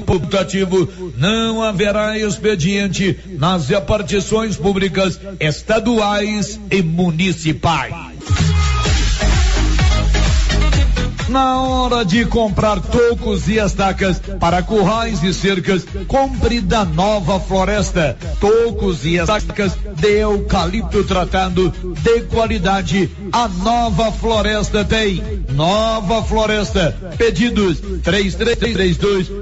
computativo, não haverá expediente nas repartições públicas estaduais e municipais. Na hora de comprar tocos e estacas para currais e cercas, compre da Nova Floresta. Tocos e estacas de eucalipto tratado de qualidade. A Nova Floresta tem. Nova Floresta. Pedidos 3332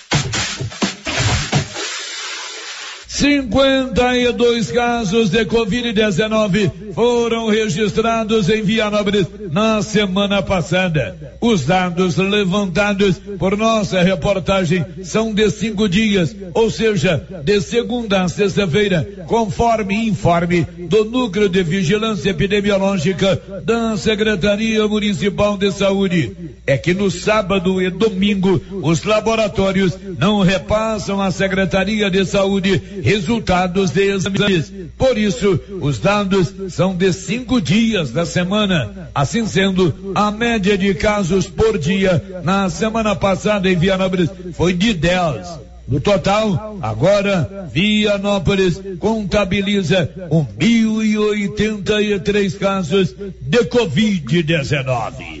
52 casos de Covid-19 foram registrados em Vianópolis na semana passada. Os dados levantados por nossa reportagem são de cinco dias, ou seja, de segunda a sexta-feira, conforme informe do Núcleo de Vigilância Epidemiológica da Secretaria Municipal de Saúde. É que no sábado e domingo os laboratórios não repassam à Secretaria de Saúde resultados de exames. Por isso, os dados são de cinco dias da semana. Assim sendo, a média de casos por dia na semana passada em Vianópolis foi de 10. No total, agora, Vianópolis contabiliza 1.083 casos de Covid-19.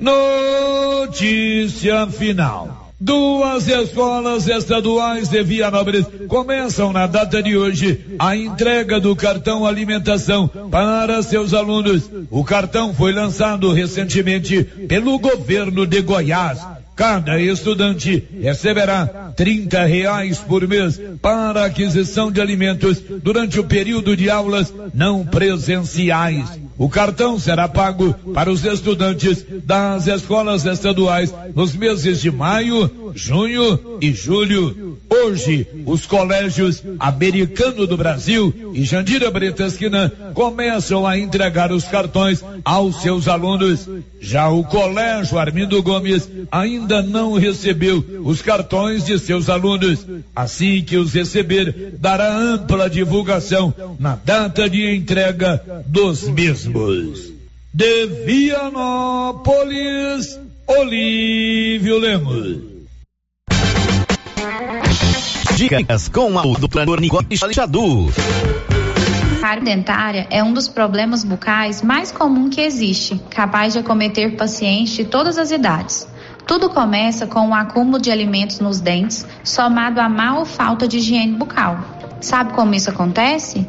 Notícia final. Duas escolas estaduais de Vianópolis começam na data de hoje a entrega do cartão alimentação para seus alunos. O cartão foi lançado recentemente pelo governo de Goiás. Cada estudante receberá 30 reais por mês para aquisição de alimentos durante o período de aulas não presenciais. O cartão será pago para os estudantes das escolas estaduais nos meses de maio, junho e julho. Hoje, os colégios Americano do Brasil e Jandira Bretasquina começam a entregar os cartões aos seus alunos. Já o Colégio Armindo Gomes ainda não recebeu os cartões de seus alunos. Assim que os receber, dará ampla divulgação na data de entrega dos mesmos. De Vianópolis, Olívio Lemos. Dicas com a dupla Nicole Xadu. Cárie dentária é um dos problemas bucais mais comum que existe, capaz de acometer pacientes de todas as idades. Tudo começa com um acúmulo de alimentos nos dentes, somado à má ou falta de higiene bucal. Sabe como isso acontece?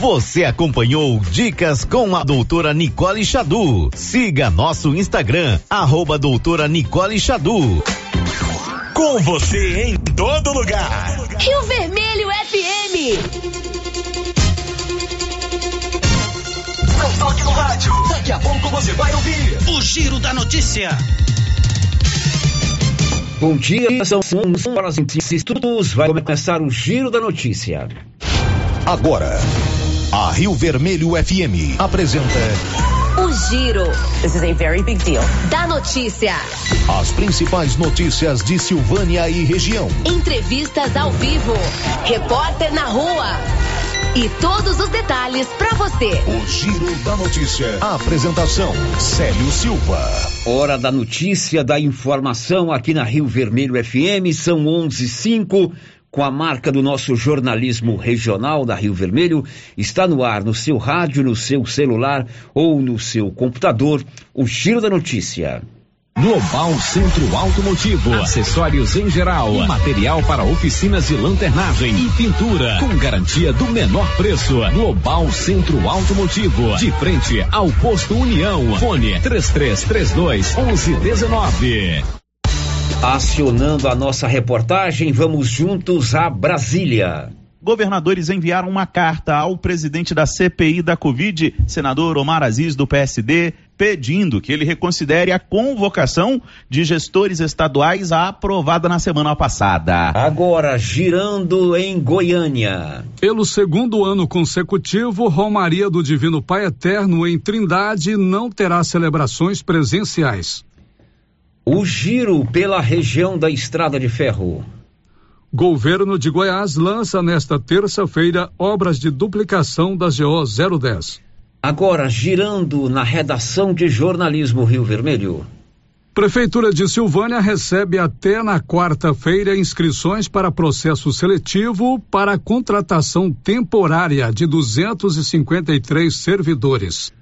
Você acompanhou Dicas com a doutora Nicole Xadu. Siga nosso Instagram, arroba doutora Nicole Xadu. Com você em todo lugar. Rio Vermelho FM. Não toque no rádio. Daqui a pouco você vai ouvir o Giro da Notícia. Bom dia, são 11 horas e minutos. Vai começar o Giro da Notícia. Agora, a Rio Vermelho FM apresenta O Giro. This is a very big deal. Da notícia. As principais notícias de Silvânia e região. Entrevistas ao vivo. Repórter na rua. E todos os detalhes para você. O Giro da Notícia. A apresentação: Célio Silva. Hora da notícia, da informação aqui na Rio Vermelho FM. São 11:05 com a marca do nosso jornalismo regional da Rio Vermelho, está no ar no seu rádio, no seu celular ou no seu computador, o Giro da Notícia. Global Centro Automotivo, acessórios em geral, material para oficinas de lanternagem e pintura, com garantia do menor preço. Global Centro Automotivo, de frente ao posto União. Fone 3332 1119. Acionando a nossa reportagem, vamos juntos a Brasília. Governadores enviaram uma carta ao presidente da CPI da Covid, senador Omar Aziz, do PSD, pedindo que ele reconsidere a convocação de gestores estaduais aprovada na semana passada. Agora, girando em Goiânia. Pelo segundo ano consecutivo, Romaria do Divino Pai Eterno em Trindade não terá celebrações presenciais. O giro pela região da Estrada de Ferro. Governo de Goiás lança nesta terça-feira obras de duplicação da GO 010. Agora, girando na redação de jornalismo Rio Vermelho. Prefeitura de Silvânia recebe até na quarta-feira inscrições para processo seletivo para contratação temporária de 253 servidores.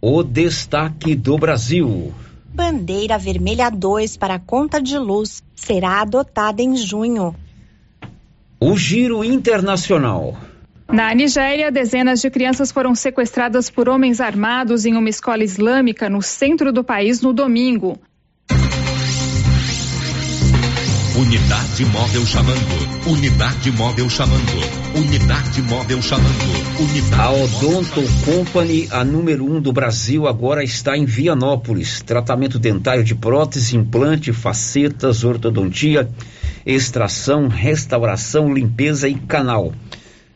O destaque do Brasil. Bandeira Vermelha 2 para conta de luz será adotada em junho. O giro internacional. Na Nigéria, dezenas de crianças foram sequestradas por homens armados em uma escola islâmica no centro do país no domingo. Unidade móvel chamando. Unidade móvel chamando. Unidade móvel chamando. Unidade a Odonto Company, a número um do Brasil, agora está em Vianópolis. Tratamento dentário de prótese, implante, facetas, ortodontia, extração, restauração, limpeza e canal.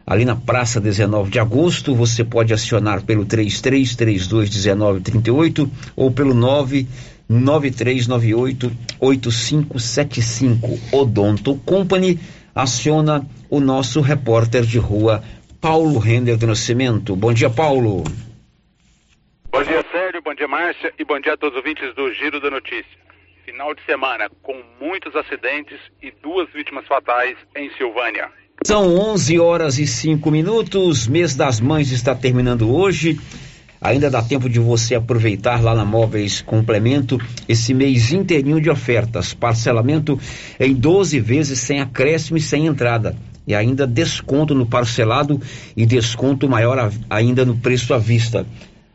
Ali na Praça 19 de Agosto, você pode acionar pelo 33321938 ou pelo 9 9398-8575. Odonto Company aciona o nosso repórter de rua, Paulo Render do Nascimento. Bom dia, Paulo. Bom dia, Sérgio. Bom dia, Márcia. E bom dia a todos os ouvintes do Giro da Notícia. Final de semana com muitos acidentes e duas vítimas fatais em Silvânia. São 11 horas e 5 minutos. Mês das Mães está terminando hoje. Ainda dá tempo de você aproveitar lá na Móveis Complemento esse mês inteirinho de ofertas. Parcelamento em 12 vezes sem acréscimo e sem entrada. E ainda desconto no parcelado e desconto maior ainda no preço à vista.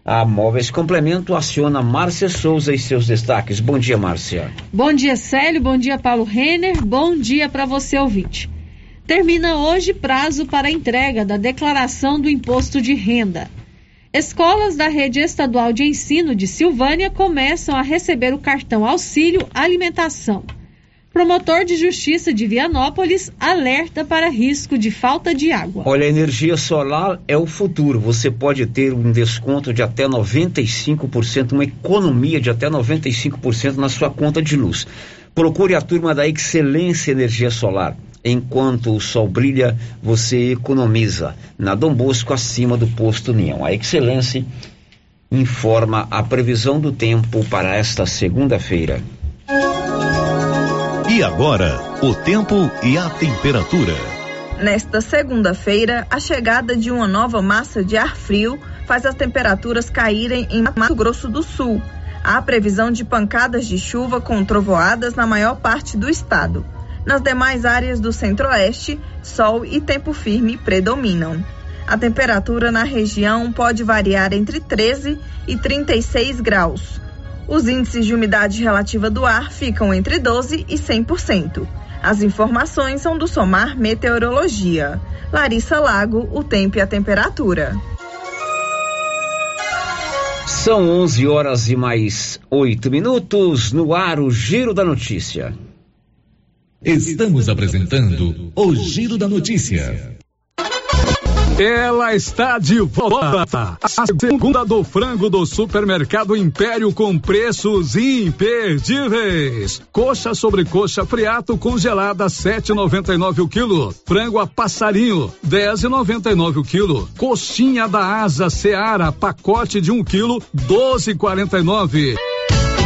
A Móveis Complemento aciona Márcia Souza e seus destaques. Bom dia, Márcia. Bom dia, Célio. Bom dia, Paulo Renner. Bom dia para você, ouvinte. Termina hoje prazo para entrega da declaração do imposto de renda. Escolas da rede estadual de ensino de Silvânia começam a receber o cartão Auxílio Alimentação. Promotor de Justiça de Vianópolis alerta para risco de falta de água. Olha, a energia solar é o futuro. Você pode ter um desconto de até 95%, uma economia de até 95% na sua conta de luz. Procure a turma da Excelência Energia Solar. Enquanto o sol brilha, você economiza. Na Dom Bosco, acima do posto União. A Excelência informa a previsão do tempo para esta segunda-feira. E agora, o tempo e a temperatura. Nesta segunda-feira, a chegada de uma nova massa de ar frio faz as temperaturas caírem em Mato Grosso do Sul. Há previsão de pancadas de chuva com trovoadas na maior parte do estado. Nas demais áreas do centro-oeste, sol e tempo firme predominam. A temperatura na região pode variar entre 13 e 36 graus. Os índices de umidade relativa do ar ficam entre 12 e 100%. As informações são do Somar Meteorologia. Larissa Lago, o tempo e a temperatura. São 11 horas e mais 8 minutos no ar, o Giro da Notícia. Estamos apresentando o Giro da Notícia. Ela está de volta. A segunda do frango do supermercado Império com preços imperdíveis. Coxa sobre coxa friato congelada 7,99 o quilo. Frango a passarinho 10,99 o quilo. Coxinha da asa Seara pacote de 1 um quilo 12,49.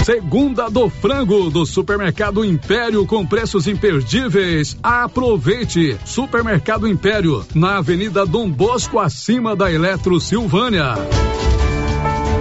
Segunda do frango do Supermercado Império com preços imperdíveis. Aproveite! Supermercado Império, na Avenida Dom Bosco, acima da Eletro Silvânia.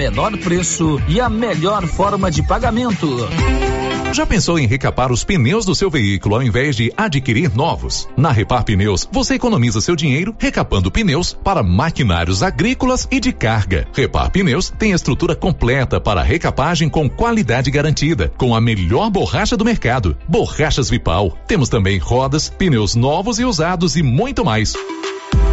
menor preço e a melhor forma de pagamento. Já pensou em recapar os pneus do seu veículo ao invés de adquirir novos? Na Repar Pneus, você economiza seu dinheiro recapando pneus para maquinários agrícolas e de carga. Repar Pneus tem estrutura completa para recapagem com qualidade garantida, com a melhor borracha do mercado, borrachas Vipal. Temos também rodas, pneus novos e usados e muito mais.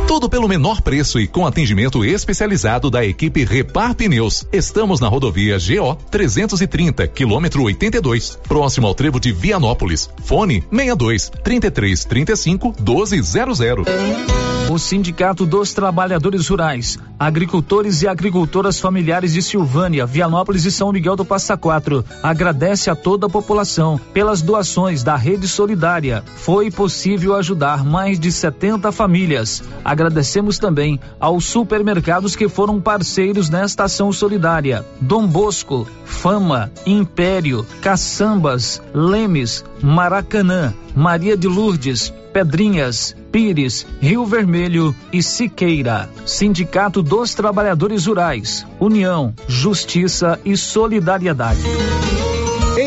Tudo pelo menor preço e com atendimento especializado da equipe Repar Pneus. Estamos na rodovia GO 330, quilômetro 82, próximo ao trevo de Vianópolis. Fone 62 33 35 1200. O Sindicato dos Trabalhadores Rurais, Agricultores e Agricultoras Familiares de Silvânia, Vianópolis e São Miguel do Passa Quatro agradece a toda a população pelas doações da Rede Solidária. Foi possível ajudar mais de 70 famílias. Agradecemos também aos supermercados que foram parceiros nesta ação solidária: Dom Bosco, Fama, Império, Caçambas, Lemes, Maracanã, Maria de Lourdes, Pedrinhas, Pires, Rio Vermelho e Siqueira. Sindicato dos Trabalhadores Rurais. União, Justiça e Solidariedade.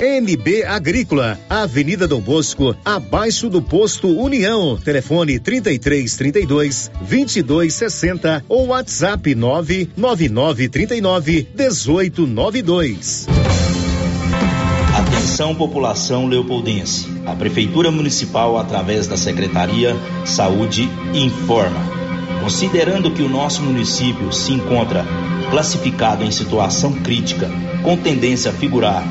NB Agrícola, Avenida Dom Bosco, abaixo do posto União. Telefone 33 32 22 60 ou WhatsApp 999 39 18 92. Atenção população leopoldense. A Prefeitura Municipal, através da Secretaria Saúde, informa Considerando que o nosso município se encontra classificado em situação crítica, com tendência a figurar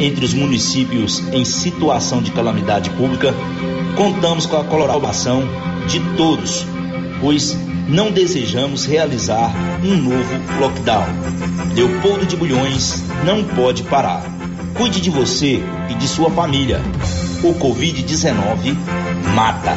entre os municípios em situação de calamidade pública, contamos com a colaboração de todos, pois não desejamos realizar um novo lockdown. Leopoldo de Bulhões não pode parar. Cuide de você e de sua família. O Covid-19 mata.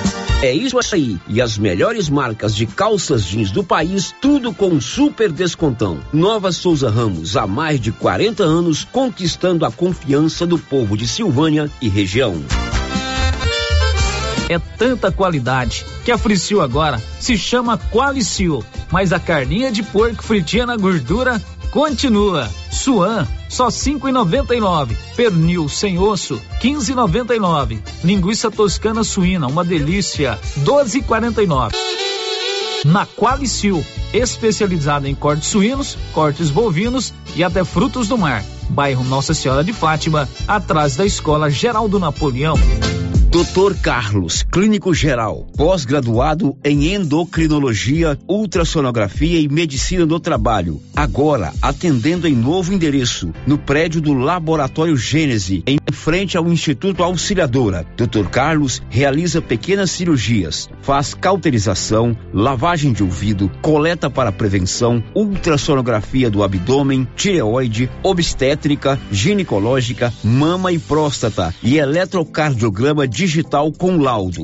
É isso aí. E as melhores marcas de calças jeans do país, tudo com super descontão. Nova Souza Ramos, há mais de 40 anos, conquistando a confiança do povo de Silvânia e região. É tanta qualidade que a Fricil agora se chama Qualicil, mas a carninha de porco fritinha na gordura continua. Suan, só cinco e noventa e nove. Pernil sem osso, quinze e noventa e nove. Linguiça toscana suína, uma delícia, doze e quarenta e nove. Na Qualicil, especializada em cortes suínos, cortes bovinos e até frutos do mar. Bairro Nossa Senhora de Fátima, atrás da Escola Geraldo Napoleão. Dr. Carlos, clínico geral, pós-graduado em endocrinologia, ultrassonografia e medicina do trabalho. Agora atendendo em novo endereço, no prédio do Laboratório Gênese, em frente ao Instituto Auxiliadora. Dr. Carlos realiza pequenas cirurgias, faz cauterização, lavagem de ouvido, coleta para prevenção, ultrassonografia do abdômen, tireoide, obstétrica, ginecológica, mama e próstata e eletrocardiograma digital com laudo.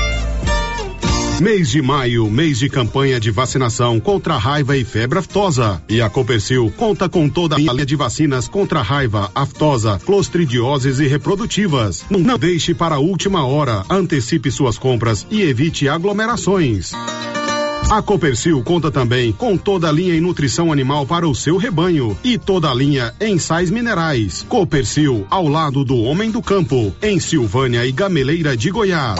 Mês de maio, mês de campanha de vacinação contra raiva e febre aftosa. E a Copercil conta com toda a linha de vacinas contra raiva, aftosa, clostridioses e reprodutivas. Não deixe para a última hora. Antecipe suas compras e evite aglomerações. A Copercil conta também com toda a linha em nutrição animal para o seu rebanho e toda a linha em sais minerais. Copercil, ao lado do homem do campo, em Silvânia e Gameleira de Goiás.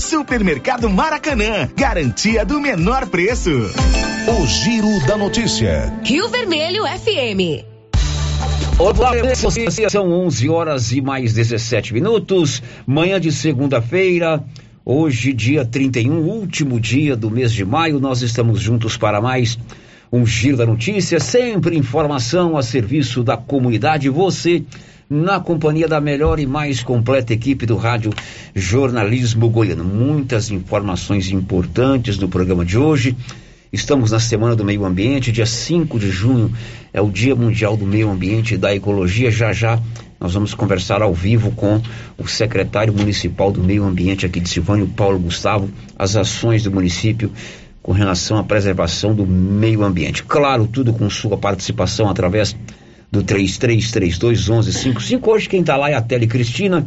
Supermercado Maracanã, garantia do menor preço. O Giro da Notícia. Rio Vermelho FM. Olá, são 11 horas e mais 17 minutos. Manhã de segunda-feira. Hoje, dia 31, último dia do mês de maio, nós estamos juntos para mais um Giro da Notícia. Sempre informação a serviço da comunidade. Você na companhia da melhor e mais completa equipe do Rádio Jornalismo Goiano. Muitas informações importantes no programa de hoje. Estamos na Semana do Meio Ambiente, dia 5 de junho é o Dia Mundial do Meio Ambiente e da Ecologia. Já já nós vamos conversar ao vivo com o secretário municipal do Meio Ambiente aqui de Silvânio, Paulo Gustavo, as ações do município com relação à preservação do meio ambiente. Claro, tudo com sua participação através do 33321155. Hoje quem está lá é a Tele Cristina.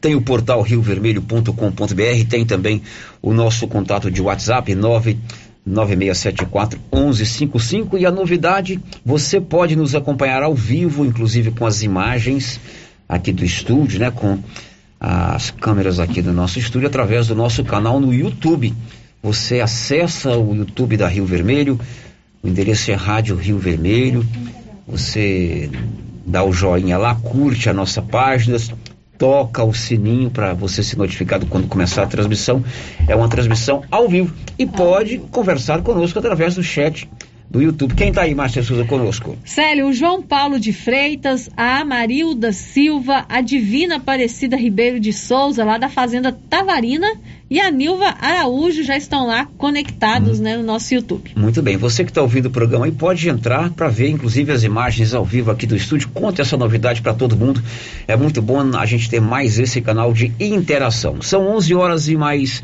Tem o portal riovermelho.com.br, tem também o nosso contato de WhatsApp 99674 1155 e a novidade, você pode nos acompanhar ao vivo, inclusive com as imagens aqui do estúdio, né, com as câmeras aqui do nosso estúdio através do nosso canal no YouTube. Você acessa o YouTube da Rio Vermelho, o endereço é Rádio Rio Vermelho você dá o joinha lá, curte a nossa página, toca o sininho para você ser notificado quando começar a transmissão. É uma transmissão ao vivo e pode conversar conosco através do chat do YouTube. Quem está aí, Márcia Souza, conosco? Célio, o João Paulo de Freitas, a Marilda Silva, a Divina Aparecida Ribeiro de Souza, lá da Fazenda Tavarina, e a Nilva Araújo já estão lá conectados hum. né, no nosso YouTube. Muito bem, você que está ouvindo o programa aí pode entrar para ver, inclusive, as imagens ao vivo aqui do estúdio. Conte essa novidade para todo mundo. É muito bom a gente ter mais esse canal de interação. São 11 horas e mais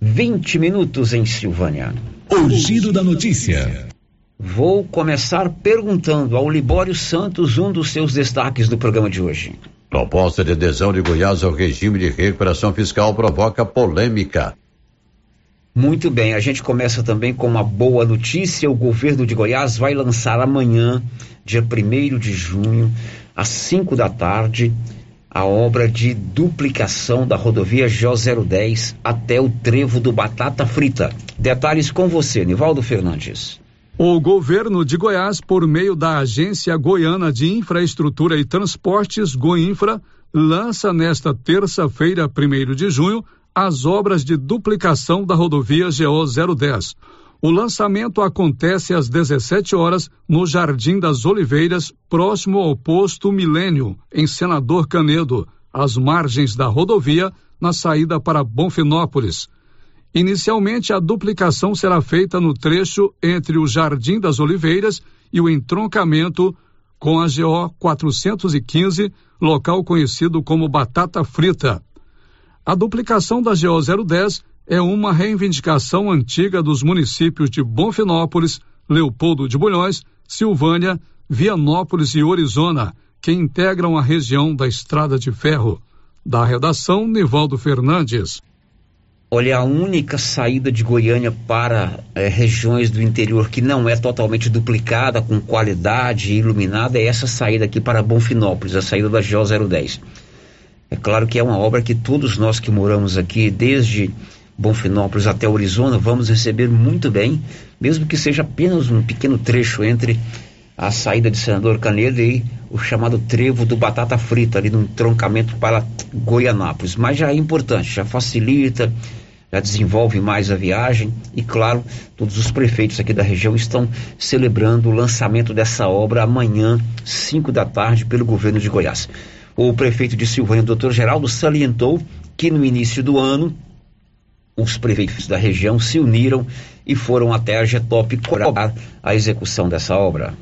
20 minutos em Silvânia. O giro da notícia. Vou começar perguntando ao Libório Santos um dos seus destaques do programa de hoje. Proposta de adesão de Goiás ao regime de recuperação fiscal provoca polêmica. Muito bem, a gente começa também com uma boa notícia. O governo de Goiás vai lançar amanhã, dia 1 de junho, às 5 da tarde, a obra de duplicação da rodovia GO 010 até o trevo do Batata Frita. Detalhes com você, Nivaldo Fernandes. O governo de Goiás, por meio da Agência Goiana de Infraestrutura e Transportes, Goinfra, lança nesta terça-feira, 1 de junho, as obras de duplicação da rodovia GO 010. O lançamento acontece às 17 horas no Jardim das Oliveiras, próximo ao posto Milênio, em Senador Canedo, às margens da rodovia, na saída para Bonfinópolis. Inicialmente, a duplicação será feita no trecho entre o Jardim das Oliveiras e o entroncamento com a GO 415, local conhecido como Batata Frita. A duplicação da GO 010 é uma reivindicação antiga dos municípios de Bonfinópolis, Leopoldo de Bulhões, Silvânia, Vianópolis e Orizona, que integram a região da Estrada de Ferro. Da redação, Nivaldo Fernandes. Olha, a única saída de Goiânia para é, regiões do interior que não é totalmente duplicada, com qualidade iluminada, é essa saída aqui para Bonfinópolis, a saída da GO 010. É claro que é uma obra que todos nós que moramos aqui, desde Bonfinópolis até Orizona, vamos receber muito bem, mesmo que seja apenas um pequeno trecho entre a saída de Senador Canedo e o chamado trevo do Batata Frita, ali no troncamento para Goianápolis. Mas já é importante, já facilita, já desenvolve mais a viagem e, claro, todos os prefeitos aqui da região estão celebrando o lançamento dessa obra amanhã, 5 da tarde, pelo governo de Goiás. O prefeito de Silvânia, doutor Geraldo, salientou que no início do ano os prefeitos da região se uniram e foram até a Getop cobrar a execução dessa obra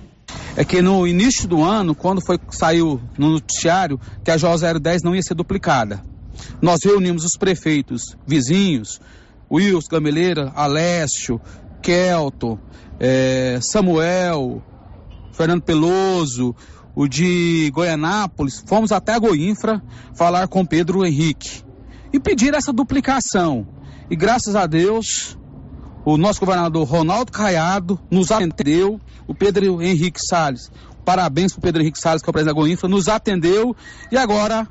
é que no início do ano, quando foi saiu no noticiário que a JO 010 não ia ser duplicada, nós reunimos os prefeitos vizinhos, Wilson Gameleira, Alessio, Kelto, é, Samuel, Fernando Peloso, o de Goianápolis, fomos até a Goinfra falar com Pedro Henrique e pedir essa duplicação. E graças a Deus, o nosso governador Ronaldo Caiado nos atendeu, o Pedro Henrique Salles. Parabéns para o Pedro Henrique Salles, que é o presidente da Goinfra, nos atendeu e agora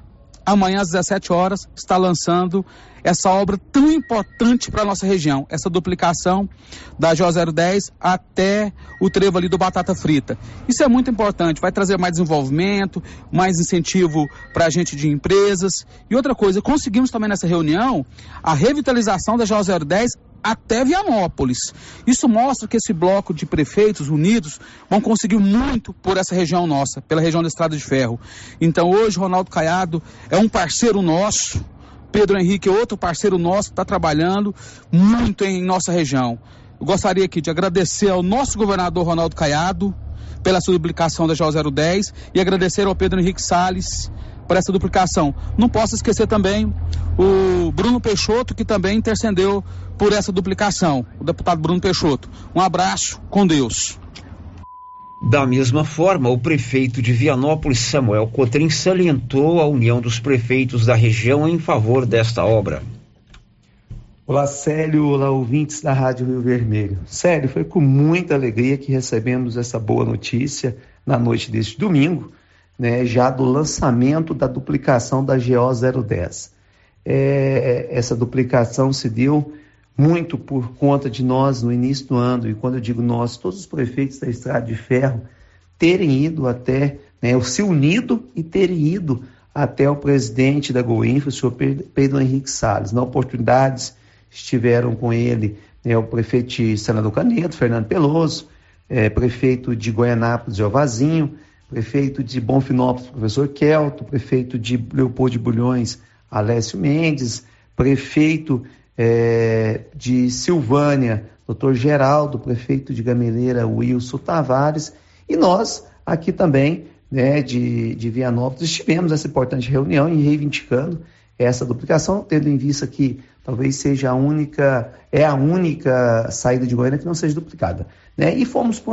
amanhã às 17 horas, está lançando essa obra tão importante para a nossa região, essa duplicação da GO 010 até o trevo ali do Batata Frita. Isso é muito importante, vai trazer mais desenvolvimento, mais incentivo para a gente de empresas. E outra coisa, conseguimos também nessa reunião a revitalização da GO 010 até Vianópolis. Isso mostra que esse bloco de prefeitos unidos vão conseguir muito por essa região nossa, pela região da Estrada de Ferro. Então hoje Ronaldo Caiado é um parceiro nosso, Pedro Henrique é outro parceiro nosso que está trabalhando muito em nossa região. Eu gostaria aqui de agradecer ao nosso governador Ronaldo Caiado pela sua duplicação da JO 010 e agradecer ao Pedro Henrique Salles por essa duplicação. Não posso esquecer também o Bruno Peixoto, que também intercedeu por essa duplicação, o deputado Bruno Peixoto. Um abraço, com Deus. Da mesma forma, o prefeito de Vianópolis, Samuel Cotrim, salientou a união dos prefeitos da região em favor desta obra. Olá, Célio, olá, ouvintes da Rádio Rio Vermelho. Célio, foi com muita alegria que recebemos essa boa notícia na noite deste domingo, né, já do lançamento da duplicação da GO 010. É, essa duplicação se deu muito por conta de nós no início do ano, e quando eu digo nós, todos os prefeitos da Estrada de Ferro terem ido até, né, se unido e terem ido até o presidente da Goinfra, o senhor Pedro Henrique Salles. Na oportunidades estiveram com ele né, o prefeito Senador Canedo, Fernando Peloso, é, prefeito de Goianápolis, Jovazinho, prefeito de Bonfinópolis, professor Kelto, prefeito de Leopoldo de Bulhões, Alessio Mendes, prefeito é, de Silvânia, doutor Geraldo, prefeito de Gameleira, Wilson Tavares, e nós aqui também, né, de, de Vianópolis, tivemos essa importante reunião e reivindicando essa duplicação, tendo em vista que talvez seja a única, é a única saída de Goiânia que não seja duplicada. Né? E fomos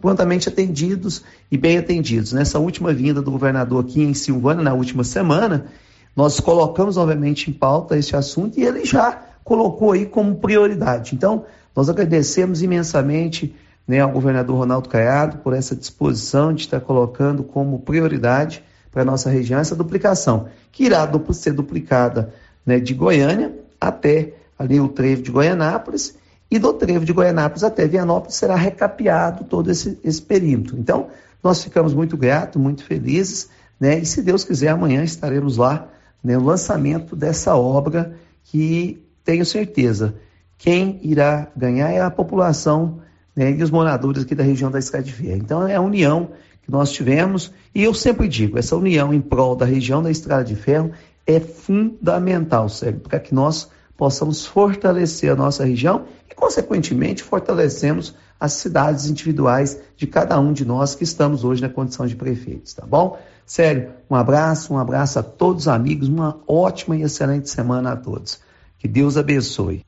prontamente atendidos e bem atendidos. Nessa última vinda do governador aqui em Silvânia, na última semana, nós colocamos novamente em pauta esse assunto e ele já colocou aí como prioridade. Então, nós agradecemos imensamente né, ao governador Ronaldo Caiado por essa disposição de estar colocando como prioridade para a nossa região essa duplicação, que irá ser duplicada né, de Goiânia até ali o trevo de Goianápolis e do trevo de Goianápolis até Vianópolis será recapeado todo esse, esse perímetro. Então, nós ficamos muito gratos, muito felizes, né? E se Deus quiser, amanhã estaremos lá né, no lançamento dessa obra que tenho certeza, quem irá ganhar é a população né, e os moradores aqui da região da Ferro. Então é a união que nós tivemos, e eu sempre digo, essa união em prol da região da Estrada de Ferro é fundamental, sério, para que nós possamos fortalecer a nossa região e, consequentemente, fortalecemos as cidades individuais de cada um de nós que estamos hoje na condição de prefeitos, tá bom? Sério, um abraço, um abraço a todos os amigos, uma ótima e excelente semana a todos. Que Deus abençoe.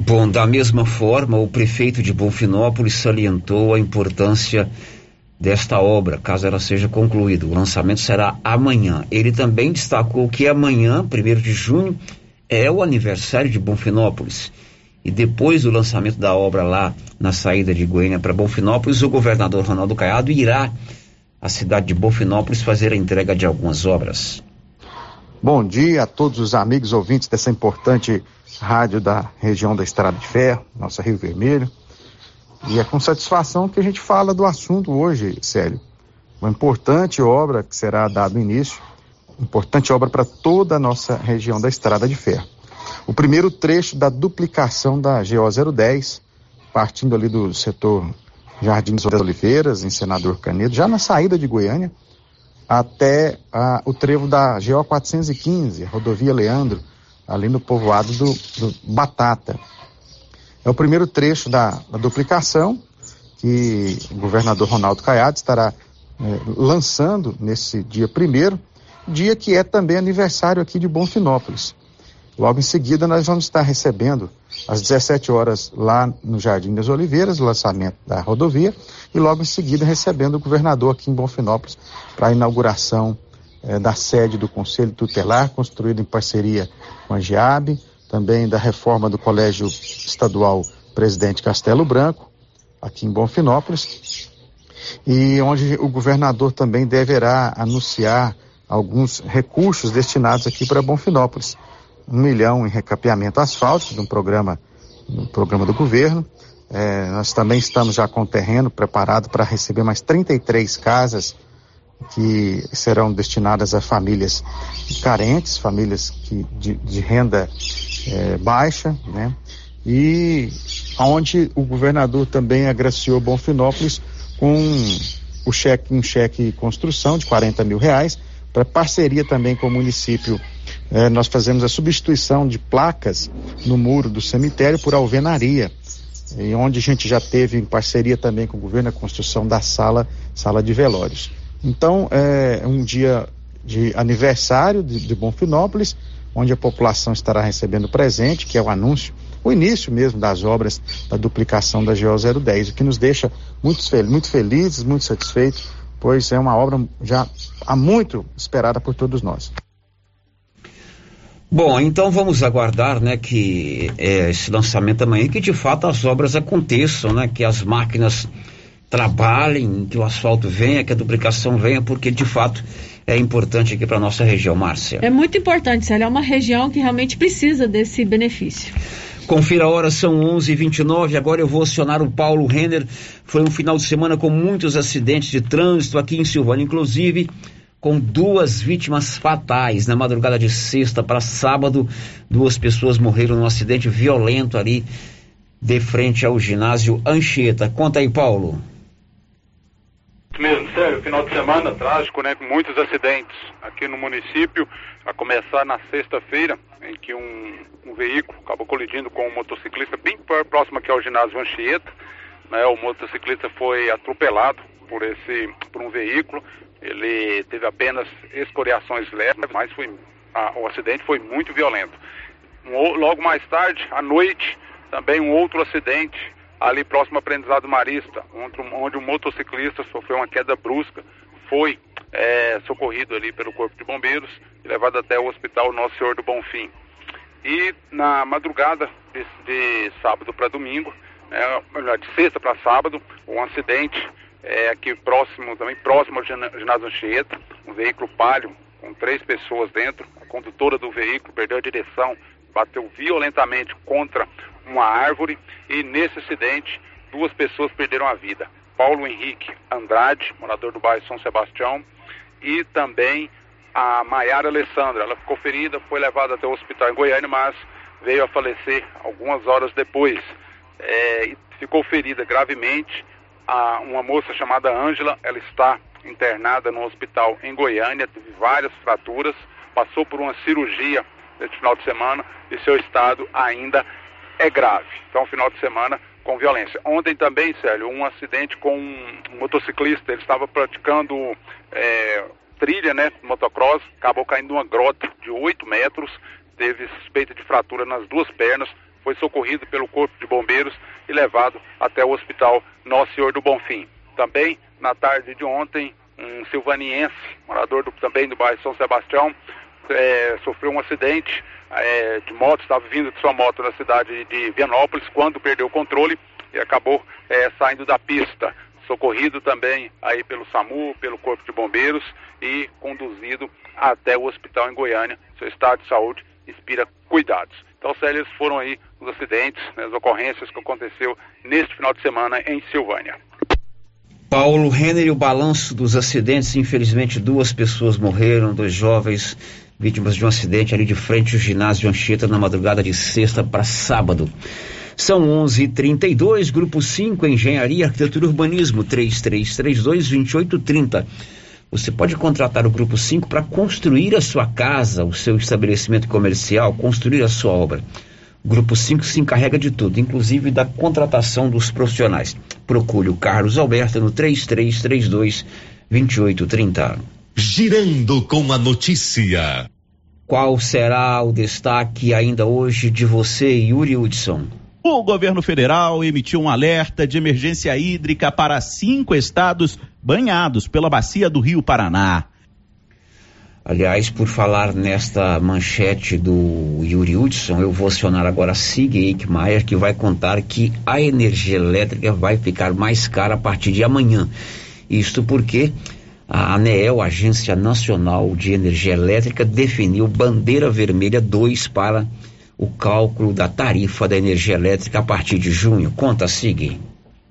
Bom, da mesma forma, o prefeito de Bonfinópolis salientou a importância desta obra, caso ela seja concluída. O lançamento será amanhã. Ele também destacou que amanhã, 1 de junho, é o aniversário de Bonfinópolis. E depois do lançamento da obra lá na saída de Goiânia para Bonfinópolis, o governador Ronaldo Caiado irá à cidade de Bonfinópolis fazer a entrega de algumas obras. Bom dia a todos os amigos ouvintes dessa importante rádio da região da Estrada de Ferro, nossa Rio Vermelho. E é com satisfação que a gente fala do assunto hoje, Célio. Uma importante obra que será dado início, importante obra para toda a nossa região da Estrada de Ferro. O primeiro trecho da duplicação da GO 010, partindo ali do setor Jardim das Oliveiras, em Senador Canedo, já na saída de Goiânia, até o trevo da GO 415, rodovia Leandro, ali no povoado do, do Batata. É o primeiro trecho da, da, duplicação que o governador Ronaldo Caiado estará é, lançando nesse dia primeiro, dia que é também aniversário aqui de Bonfinópolis. Logo em seguida, nós vamos estar recebendo, às 17 horas, lá no Jardim das Oliveiras, o lançamento da rodovia, e logo em seguida recebendo o governador aqui em Bonfinópolis para a inauguração eh, da sede do Conselho Tutelar, construído em parceria com a GIAB, também da reforma do Colégio Estadual Presidente Castelo Branco, aqui em Bonfinópolis, e onde o governador também deverá anunciar alguns recursos destinados aqui para Bonfinópolis um milhão em recapeamento asfáltico, de um programa, um programa do governo. É, nós também estamos já com o terreno preparado para receber mais 33 casas que serão destinadas a famílias carentes, famílias que, de, de renda é, baixa, né? E onde o governador também agraciou Bonfinópolis com o cheque, um cheque construção de 40 mil reais, para parceria também com o município é, nós fazemos a substituição de placas no muro do cemitério por alvenaria, e onde a gente já teve em parceria também com o governo a construção da sala, sala de velórios. Então, é um dia de aniversário de, de Bonfinópolis, onde a população estará recebendo presente, que é o anúncio, o início mesmo das obras da duplicação da GO 010, o que nos deixa muito, muito felizes, muito satisfeitos, pois é uma obra já há muito esperada por todos nós. Bom, então vamos aguardar, né, que é, esse lançamento amanhã, que de fato as obras aconteçam, né, que as máquinas trabalhem, que o asfalto venha, que a duplicação venha, porque de fato é importante aqui para nossa região, Márcia. É muito importante, Célia, é uma região que realmente precisa desse benefício. Confira a hora, são 11h29. Agora eu vou acionar o Paulo Renner. Foi um final de semana com muitos acidentes de trânsito aqui em Silvânia, inclusive com duas vítimas fatais. Na madrugada de sexta para sábado, duas pessoas morreram num acidente violento ali de frente ao ginásio Anchieta. Conta aí, Paulo. Mesmo, sério, final de semana trágico, né? Com muitos acidentes aqui no município, a começar na sexta-feira, em que um, um, veículo acabou colidindo com um motociclista bem próximo aqui ao ginásio Anchieta. Né, o motociclista foi atropelado por esse por um veículo. Ele teve apenas escoriações leves, mas foi, a, o acidente foi muito violento. Um, logo mais tarde, à noite, também um outro acidente ali próximo ao aprendizado marista, onde, onde um motociclista sofreu uma queda brusca, foi é, socorrido ali pelo Corpo de Bombeiros e levado até o Hospital Nosso Senhor do Bonfim. E na madrugada de, de sábado para domingo, é, melhor, de sexta para sábado, um acidente é, aqui próximo, também próximo ao ginásio Anchieta, um veículo palio com três pessoas dentro, a condutora do veículo perdeu a direção, bateu violentamente contra uma árvore e nesse acidente duas pessoas perderam a vida. Paulo Henrique Andrade, morador do bairro São Sebastião, e também a Maiara Alessandra. Ela ficou ferida, foi levada até o hospital em Goiânia, mas veio a falecer algumas horas depois. É, ficou ferida gravemente. A, uma moça chamada Ângela, ela está internada no hospital em Goiânia, teve várias fraturas, passou por uma cirurgia neste final de semana e seu estado ainda é grave. Então, final de semana com violência. Ontem também, Célio, um acidente com um motociclista, ele estava praticando é, trilha, né, motocross, acabou caindo numa grota de 8 metros, teve suspeita de fratura nas duas pernas, foi socorrido pelo Corpo de Bombeiros e levado até o Hospital Nosso Senhor do Bonfim. Também, na tarde de ontem, um silvaniense, morador do, também do bairro São Sebastião, é, sofreu um acidente é, de moto, estava vindo de sua moto na cidade de Vianópolis, quando perdeu o controle e acabou é, saindo da pista. Socorrido também aí pelo SAMU, pelo Corpo de Bombeiros e conduzido até o hospital em Goiânia. Seu estado de saúde inspira cuidados. Então, Célia, foram aí os acidentes, né, as ocorrências que aconteceu neste final de semana em Silvânia. Paulo Renner o balanço dos acidentes, infelizmente duas pessoas morreram, dois jovens vítimas de um acidente ali de frente ao ginásio Anchieta na madrugada de sexta para sábado. São 11:32, grupo 5, Engenharia, Arquitetura e Urbanismo, 3332-2830. Você pode contratar o grupo 5 para construir a sua casa, o seu estabelecimento comercial, construir a sua obra. O grupo 5 se encarrega de tudo, inclusive da contratação dos profissionais. Procure o Carlos Alberto no 3332 2830 girando com a notícia. Qual será o destaque ainda hoje de você, Yuri Hudson? O governo federal emitiu um alerta de emergência hídrica para cinco estados banhados pela bacia do Rio Paraná. Aliás, por falar nesta manchete do Yuri Hudson, eu vou acionar agora a Sig Eichmeier, que vai contar que a energia elétrica vai ficar mais cara a partir de amanhã. Isto porque a ANEEL, Agência Nacional de Energia Elétrica, definiu bandeira vermelha 2 para o cálculo da tarifa da energia elétrica a partir de junho. Conta, Sig.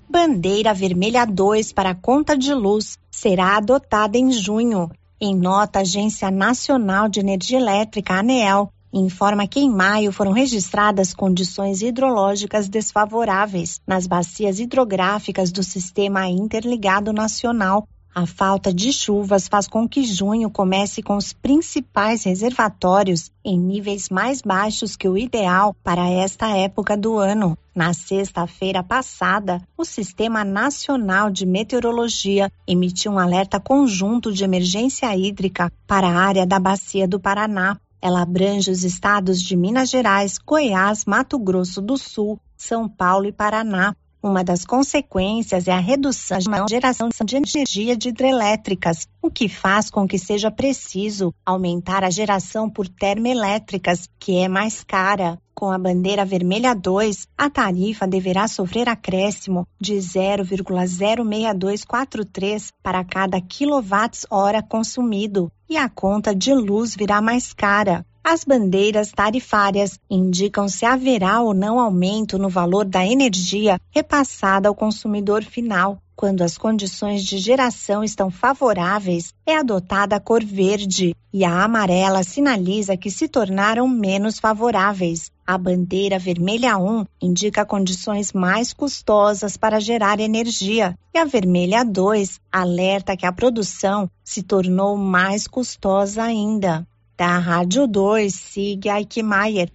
Bandeira vermelha 2 para a conta de luz será adotada em junho. Em nota, a Agência Nacional de Energia Elétrica, ANEEL, informa que em maio foram registradas condições hidrológicas desfavoráveis nas bacias hidrográficas do Sistema Interligado Nacional a falta de chuvas faz com que junho comece com os principais reservatórios em níveis mais baixos que o ideal para esta época do ano. Na sexta-feira passada, o Sistema Nacional de Meteorologia emitiu um alerta conjunto de emergência hídrica para a área da Bacia do Paraná. Ela abrange os estados de Minas Gerais, Goiás, Mato Grosso do Sul, São Paulo e Paraná. Uma das consequências é a redução da geração de energia de hidrelétricas, o que faz com que seja preciso aumentar a geração por termoelétricas, que é mais cara. Com a bandeira vermelha 2, a tarifa deverá sofrer acréscimo de 0,06243 para cada quilowatt-hora consumido, e a conta de luz virá mais cara, as bandeiras tarifárias indicam se haverá ou não aumento no valor da energia repassada ao consumidor final. Quando as condições de geração estão favoráveis, é adotada a cor verde e a amarela sinaliza que se tornaram menos favoráveis. A bandeira vermelha 1 indica condições mais custosas para gerar energia e a vermelha 2 alerta que a produção se tornou mais custosa ainda. Da Rádio 2, siga Ike Maier.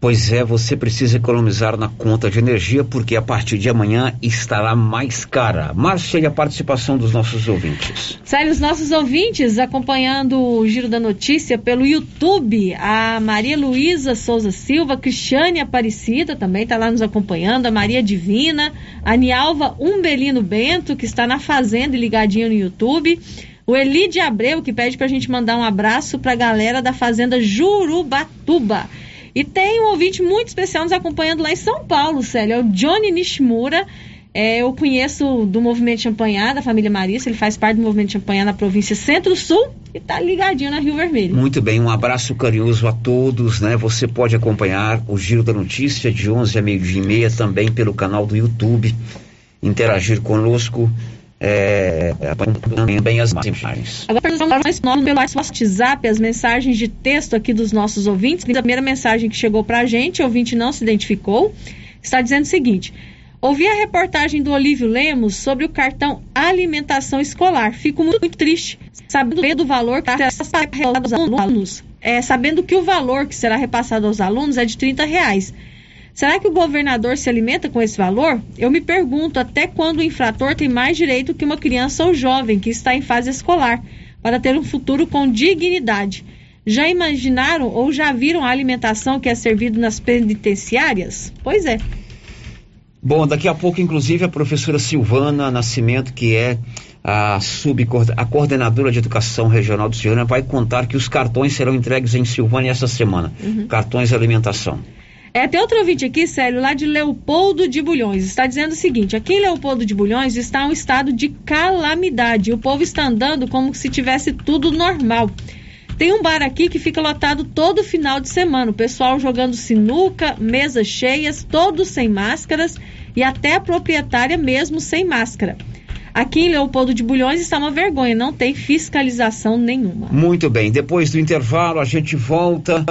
Pois é, você precisa economizar na conta de energia porque a partir de amanhã estará mais cara. Márcia e a participação dos nossos ouvintes. Sério, os nossos ouvintes acompanhando o Giro da Notícia pelo YouTube, a Maria Luísa Souza Silva, Cristiane Aparecida também está lá nos acompanhando, a Maria Divina, a Nialva Umbelino Bento, que está na Fazenda e ligadinha no YouTube. O Elide Abreu, que pede para a gente mandar um abraço para a galera da Fazenda Jurubatuba. E tem um ouvinte muito especial nos acompanhando lá em São Paulo, Célio. É o Johnny Nishimura. É, eu conheço do Movimento Champanhar, da família Marissa, ele faz parte do Movimento Champanhar na província Centro-Sul e tá ligadinho na Rio Vermelho. Muito bem, um abraço carinhoso a todos, né? Você pode acompanhar o Giro da Notícia de 11 a meio-dia e meia também pelo canal do YouTube, interagir conosco é, também as mensagens. Agora nós nome pelo WhatsApp as mensagens de texto aqui dos nossos ouvintes. A primeira mensagem que chegou para a gente, o ouvinte não se identificou, está dizendo o seguinte: ouvi a reportagem do Olívio Lemos sobre o cartão alimentação escolar. Fico muito triste, sabendo do valor que será repassado aos alunos, é, sabendo que o valor que será repassado aos alunos é de 30 reais. Será que o governador se alimenta com esse valor? Eu me pergunto até quando o infrator tem mais direito que uma criança ou jovem que está em fase escolar, para ter um futuro com dignidade. Já imaginaram ou já viram a alimentação que é servida nas penitenciárias? Pois é. Bom, daqui a pouco, inclusive, a professora Silvana Nascimento, que é a, a coordenadora de educação regional do Silvânia, vai contar que os cartões serão entregues em Silvânia essa semana. Uhum. Cartões de alimentação. É, tem outro ouvinte aqui, Célio, lá de Leopoldo de Bulhões. Está dizendo o seguinte: aqui em Leopoldo de Bulhões está um estado de calamidade. O povo está andando como se tivesse tudo normal. Tem um bar aqui que fica lotado todo final de semana. O pessoal jogando sinuca, mesas cheias, todos sem máscaras e até a proprietária mesmo sem máscara. Aqui em Leopoldo de Bulhões está uma vergonha, não tem fiscalização nenhuma. Muito bem, depois do intervalo a gente volta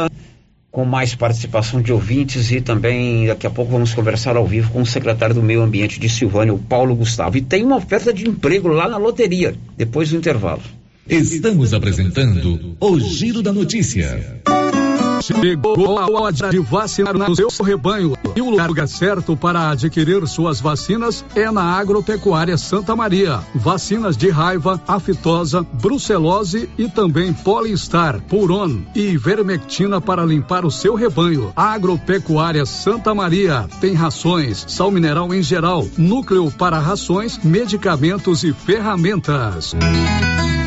com mais participação de ouvintes e também daqui a pouco vamos conversar ao vivo com o secretário do Meio Ambiente de Silvânia, o Paulo Gustavo. E tem uma oferta de emprego lá na loteria, depois do intervalo. Estamos apresentando o Giro da Notícia. Chegou a hora de vacinar o seu rebanho. E o lugar certo para adquirir suas vacinas é na Agropecuária Santa Maria. Vacinas de raiva, aftosa, brucelose e também polistar, puron e ivermectina para limpar o seu rebanho. Agropecuária Santa Maria tem rações, sal mineral em geral, núcleo para rações, medicamentos e ferramentas.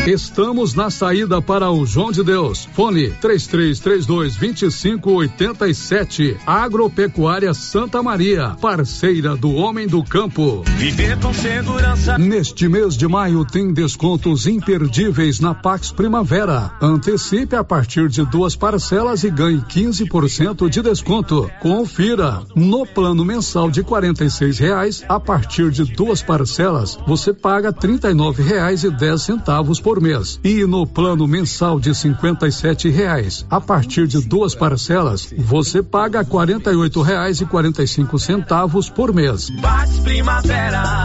Estamos na saída para o João de Deus. Fone 3332 2587. Agropecuária Santa Maria, parceira do homem do campo. Viver com segurança. Neste mês de maio tem descontos imperdíveis na Pax Primavera. Antecipe a partir de duas parcelas e ganhe 15% de desconto. Confira. No plano mensal de R$ reais, a partir de duas parcelas, você paga R$ reais e dez centavos por mês. E no plano mensal de R$ reais, a partir de duas parcelas, você paga R$ reais e 45 centavos por mês.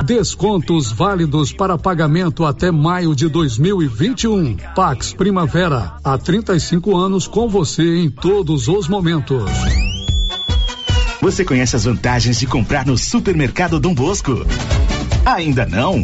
Descontos válidos para pagamento até maio de 2021. Pax Primavera, há 35 anos com você em todos os momentos. Você conhece as vantagens de comprar no supermercado Dom Bosco? Ainda não?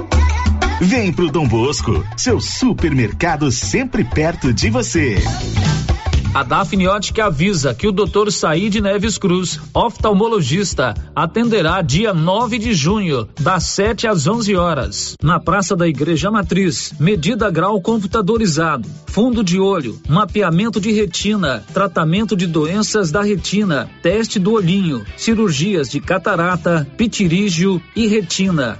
Vem pro Dom Bosco, seu supermercado sempre perto de você. A Dafniótica avisa que o Dr. Saíde Neves Cruz, oftalmologista, atenderá dia 9 de junho, das 7 às 11 horas, na Praça da Igreja Matriz. Medida grau computadorizado, fundo de olho, mapeamento de retina, tratamento de doenças da retina, teste do olhinho, cirurgias de catarata, pitirígio e retina.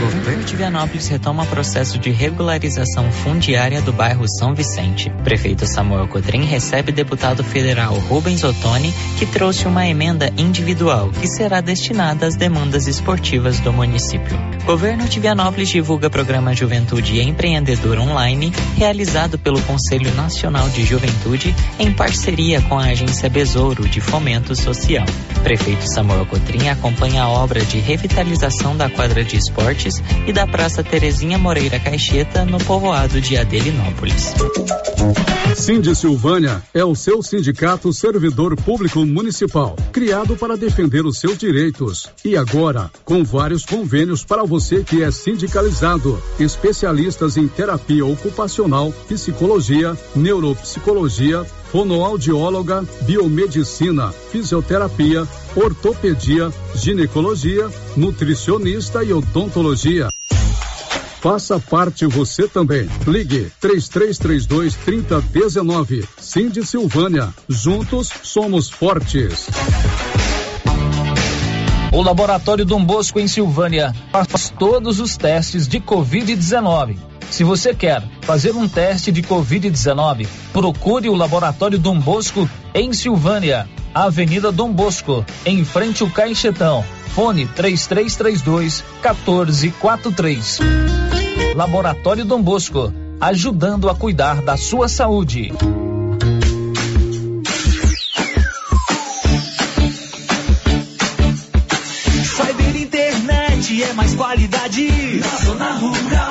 Governo de Vianópolis retoma processo de regularização fundiária do bairro São Vicente. Prefeito Samuel Cotrim recebe deputado federal Rubens Ottoni, que trouxe uma emenda individual que será destinada às demandas esportivas do município. Governo de Vianópolis divulga programa Juventude Empreendedor Online, realizado pelo Conselho Nacional de Juventude em parceria com a agência Besouro de Fomento Social. Prefeito Samuel Cotrim acompanha a obra de revitalização da quadra de esportes e da Praça Terezinha Moreira Caixeta no povoado de Adelinópolis. Cindy Silvânia é o seu sindicato servidor público municipal, criado para defender os seus direitos. E agora, com vários convênios para você que é sindicalizado, especialistas em terapia ocupacional, psicologia, neuropsicologia, fonoaudióloga, biomedicina, fisioterapia, ortopedia, ginecologia, nutricionista e odontologia. Faça parte você também. Ligue 3332 3019. Cindy Silvânia. Juntos somos fortes. O Laboratório Dom Bosco em Silvânia faz todos os testes de Covid-19. Se você quer fazer um teste de Covid-19, procure o Laboratório Dom Bosco em Silvânia, Avenida Dom Bosco, em frente ao Caixetão. Fone 3332 1443. Laboratório Dom Bosco, ajudando a cuidar da sua saúde. Cyber Internet é mais qualidade na zona rural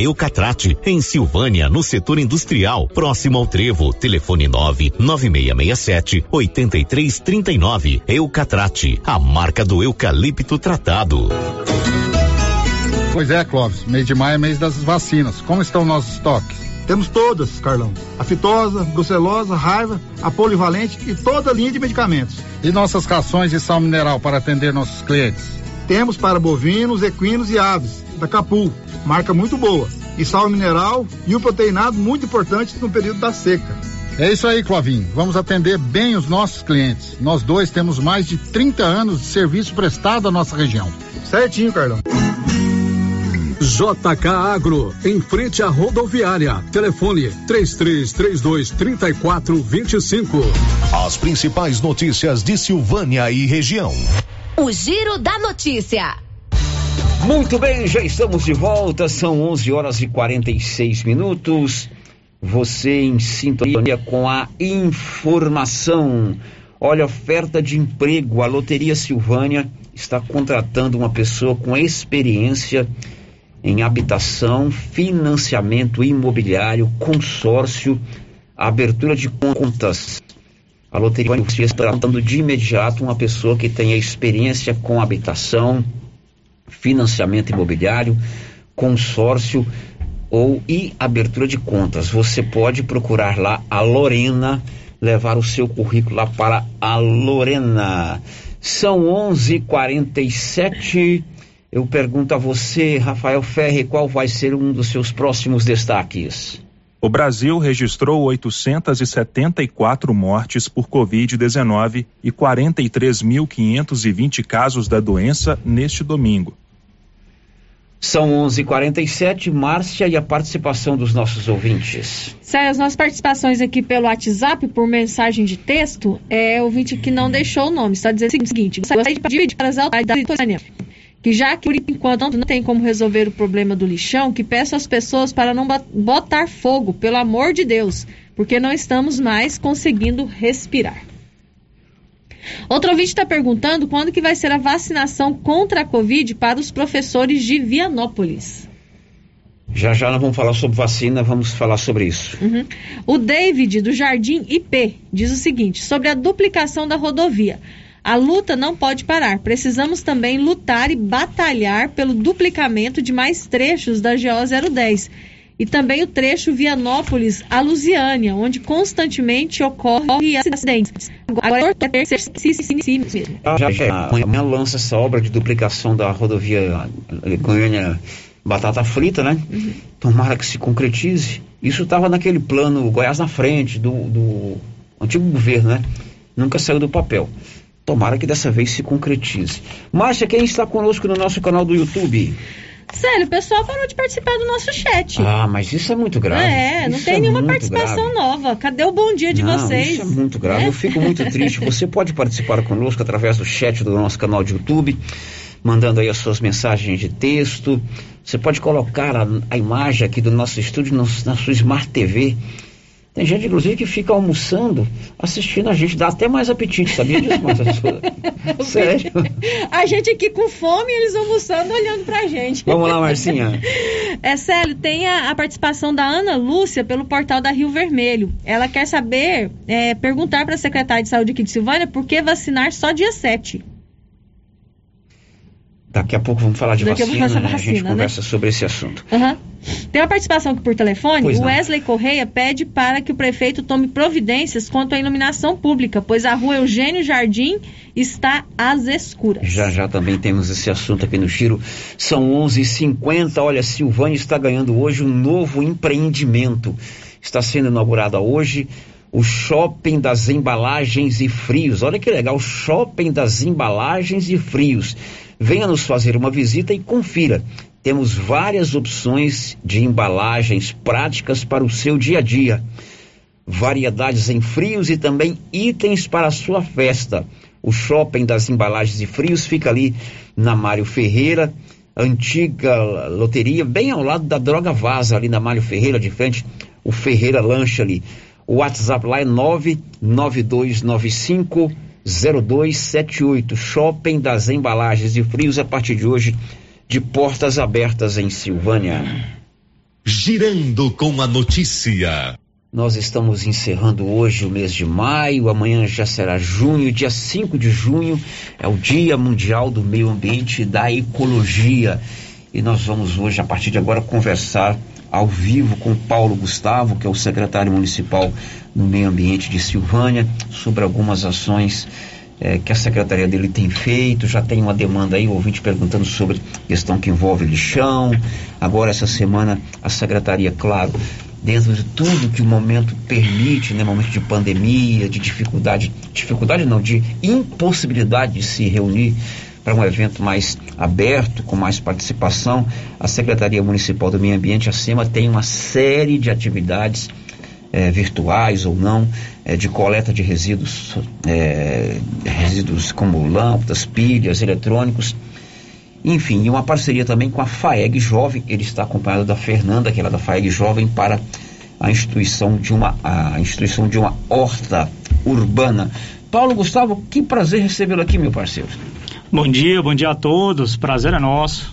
Eucatrate, em Silvânia, no setor industrial, próximo ao Trevo. Telefone 9 9667 8339. Eucatrate, a marca do eucalipto tratado. Pois é, Clóvis, mês de maio é mês das vacinas. Como estão nossos estoques? Temos todas, Carlão. A fitosa, brucelosa, raiva, a polivalente e toda a linha de medicamentos. E nossas rações de sal mineral para atender nossos clientes? Temos para bovinos, equinos e aves, da Capu, marca muito boa. E sal mineral e o proteinado muito importante no período da seca. É isso aí, Clovinho. Vamos atender bem os nossos clientes. Nós dois temos mais de 30 anos de serviço prestado à nossa região. Certinho, Carlão. JK Agro, em frente à rodoviária. Telefone 3332 3425. As principais notícias de Silvânia e região. O Giro da Notícia. Muito bem, já estamos de volta, são 11 horas e 46 minutos. Você em sintonia com a informação. Olha, oferta de emprego. A Loteria Silvânia está contratando uma pessoa com experiência em habitação, financiamento imobiliário, consórcio, abertura de contas. A Loteria Silvânia está contratando de imediato uma pessoa que tenha experiência com habitação, financiamento imobiliário, consórcio ou e abertura de contas. Você pode procurar lá a Lorena, levar o seu currículo lá para a Lorena. São 11:47. Eu pergunto a você, Rafael Ferre, qual vai ser um dos seus próximos destaques? O Brasil registrou 874 mortes por Covid-19 e 43.520 casos da doença neste domingo. São 11:47, Márcia e a participação dos nossos ouvintes. Sério, as nossas participações aqui pelo WhatsApp, por mensagem de texto, é ouvinte que não deixou o nome. Está dizendo o seguinte: gostaria de pedir para as autoridades que já que por enquanto não tem como resolver o problema do lixão, que peço às pessoas para não botar fogo, pelo amor de Deus, porque não estamos mais conseguindo respirar. Outro ouvinte está perguntando quando que vai ser a vacinação contra a Covid para os professores de Vianópolis. Já já nós vamos falar sobre vacina, vamos falar sobre isso. Uhum. O David, do Jardim IP, diz o seguinte: sobre a duplicação da rodovia. A luta não pode parar. Precisamos também lutar e batalhar pelo duplicamento de mais trechos da GO 010 e também o trecho Vianópolis a Lusiânia, onde constantemente ocorre acidentes. Agora é ser mesmo. Já, já, amanhã lança essa obra de duplicação da rodovia Goiânia Batata Frita, né? Uhum. Tomara que se concretize. Isso estava naquele plano Goiás na frente do, do antigo governo, né? Nunca saiu do papel. Tomara que dessa vez se concretize. Márcia, quem está conosco no nosso canal do YouTube? Sério, o pessoal parou de participar do nosso chat. Ah, mas isso é muito grave. É, não isso tem é nenhuma participação grave. nova. Cadê o bom dia de não, vocês? Isso é muito grave. É? Eu fico muito triste. Você pode participar conosco através do chat do nosso canal de YouTube, mandando aí as suas mensagens de texto. Você pode colocar a, a imagem aqui do nosso estúdio no, na sua Smart TV. Tem gente, inclusive, que fica almoçando, assistindo a gente, dá até mais apetite, sabia disso, Márcia? Sério. A gente aqui com fome, eles almoçando, olhando pra gente. Vamos lá, Marcinha. É sério, tem a, a participação da Ana Lúcia pelo portal da Rio Vermelho. Ela quer saber, é, perguntar para a secretária de saúde aqui de Silvânia por que vacinar só dia 7. Daqui a pouco vamos falar de Daqui a pouco vacina, né? a gente vacina, conversa sobre esse assunto. Aham. Tem uma participação aqui por telefone. Pois o não. Wesley Correia pede para que o prefeito tome providências quanto à iluminação pública, pois a rua Eugênio Jardim está às escuras. Já já também temos esse assunto aqui no Giro. São 11h50. Olha, Silvânia está ganhando hoje um novo empreendimento. Está sendo inaugurado hoje o Shopping das Embalagens e Frios. Olha que legal, Shopping das Embalagens e Frios. Venha nos fazer uma visita e confira. Temos várias opções de embalagens práticas para o seu dia a dia. Variedades em frios e também itens para a sua festa. O Shopping das Embalagens e Frios fica ali na Mário Ferreira, antiga loteria, bem ao lado da Droga Vaza, ali na Mário Ferreira, de frente, o Ferreira Lanche ali. O WhatsApp lá é 99295 0278. Shopping das Embalagens e Frios a partir de hoje de portas abertas em Silvânia. Girando com a notícia. Nós estamos encerrando hoje o mês de maio, amanhã já será junho, dia 5 de junho é o Dia Mundial do Meio Ambiente e da Ecologia. E nós vamos hoje, a partir de agora, conversar ao vivo com Paulo Gustavo, que é o secretário municipal do Meio Ambiente de Silvânia, sobre algumas ações eh, que a secretaria dele tem feito. Já tem uma demanda aí, ouvinte perguntando sobre questão que envolve lixão. Agora, essa semana, a secretaria, claro, dentro de tudo que o momento permite, né, momento de pandemia, de dificuldade, dificuldade não, de impossibilidade de se reunir para um evento mais aberto, com mais participação, a Secretaria Municipal do Meio Ambiente, a tem uma série de atividades eh, virtuais ou não, eh, de coleta de resíduos, eh, resíduos como lâmpadas, pilhas, eletrônicos, enfim, e uma parceria também com a FAEG Jovem, ele está acompanhado da Fernanda, que é da FAEG Jovem, para a instituição de uma, a instituição de uma horta urbana. Paulo Gustavo, que prazer recebê-lo aqui, meu parceiro. Bom dia, bom dia a todos, prazer é nosso.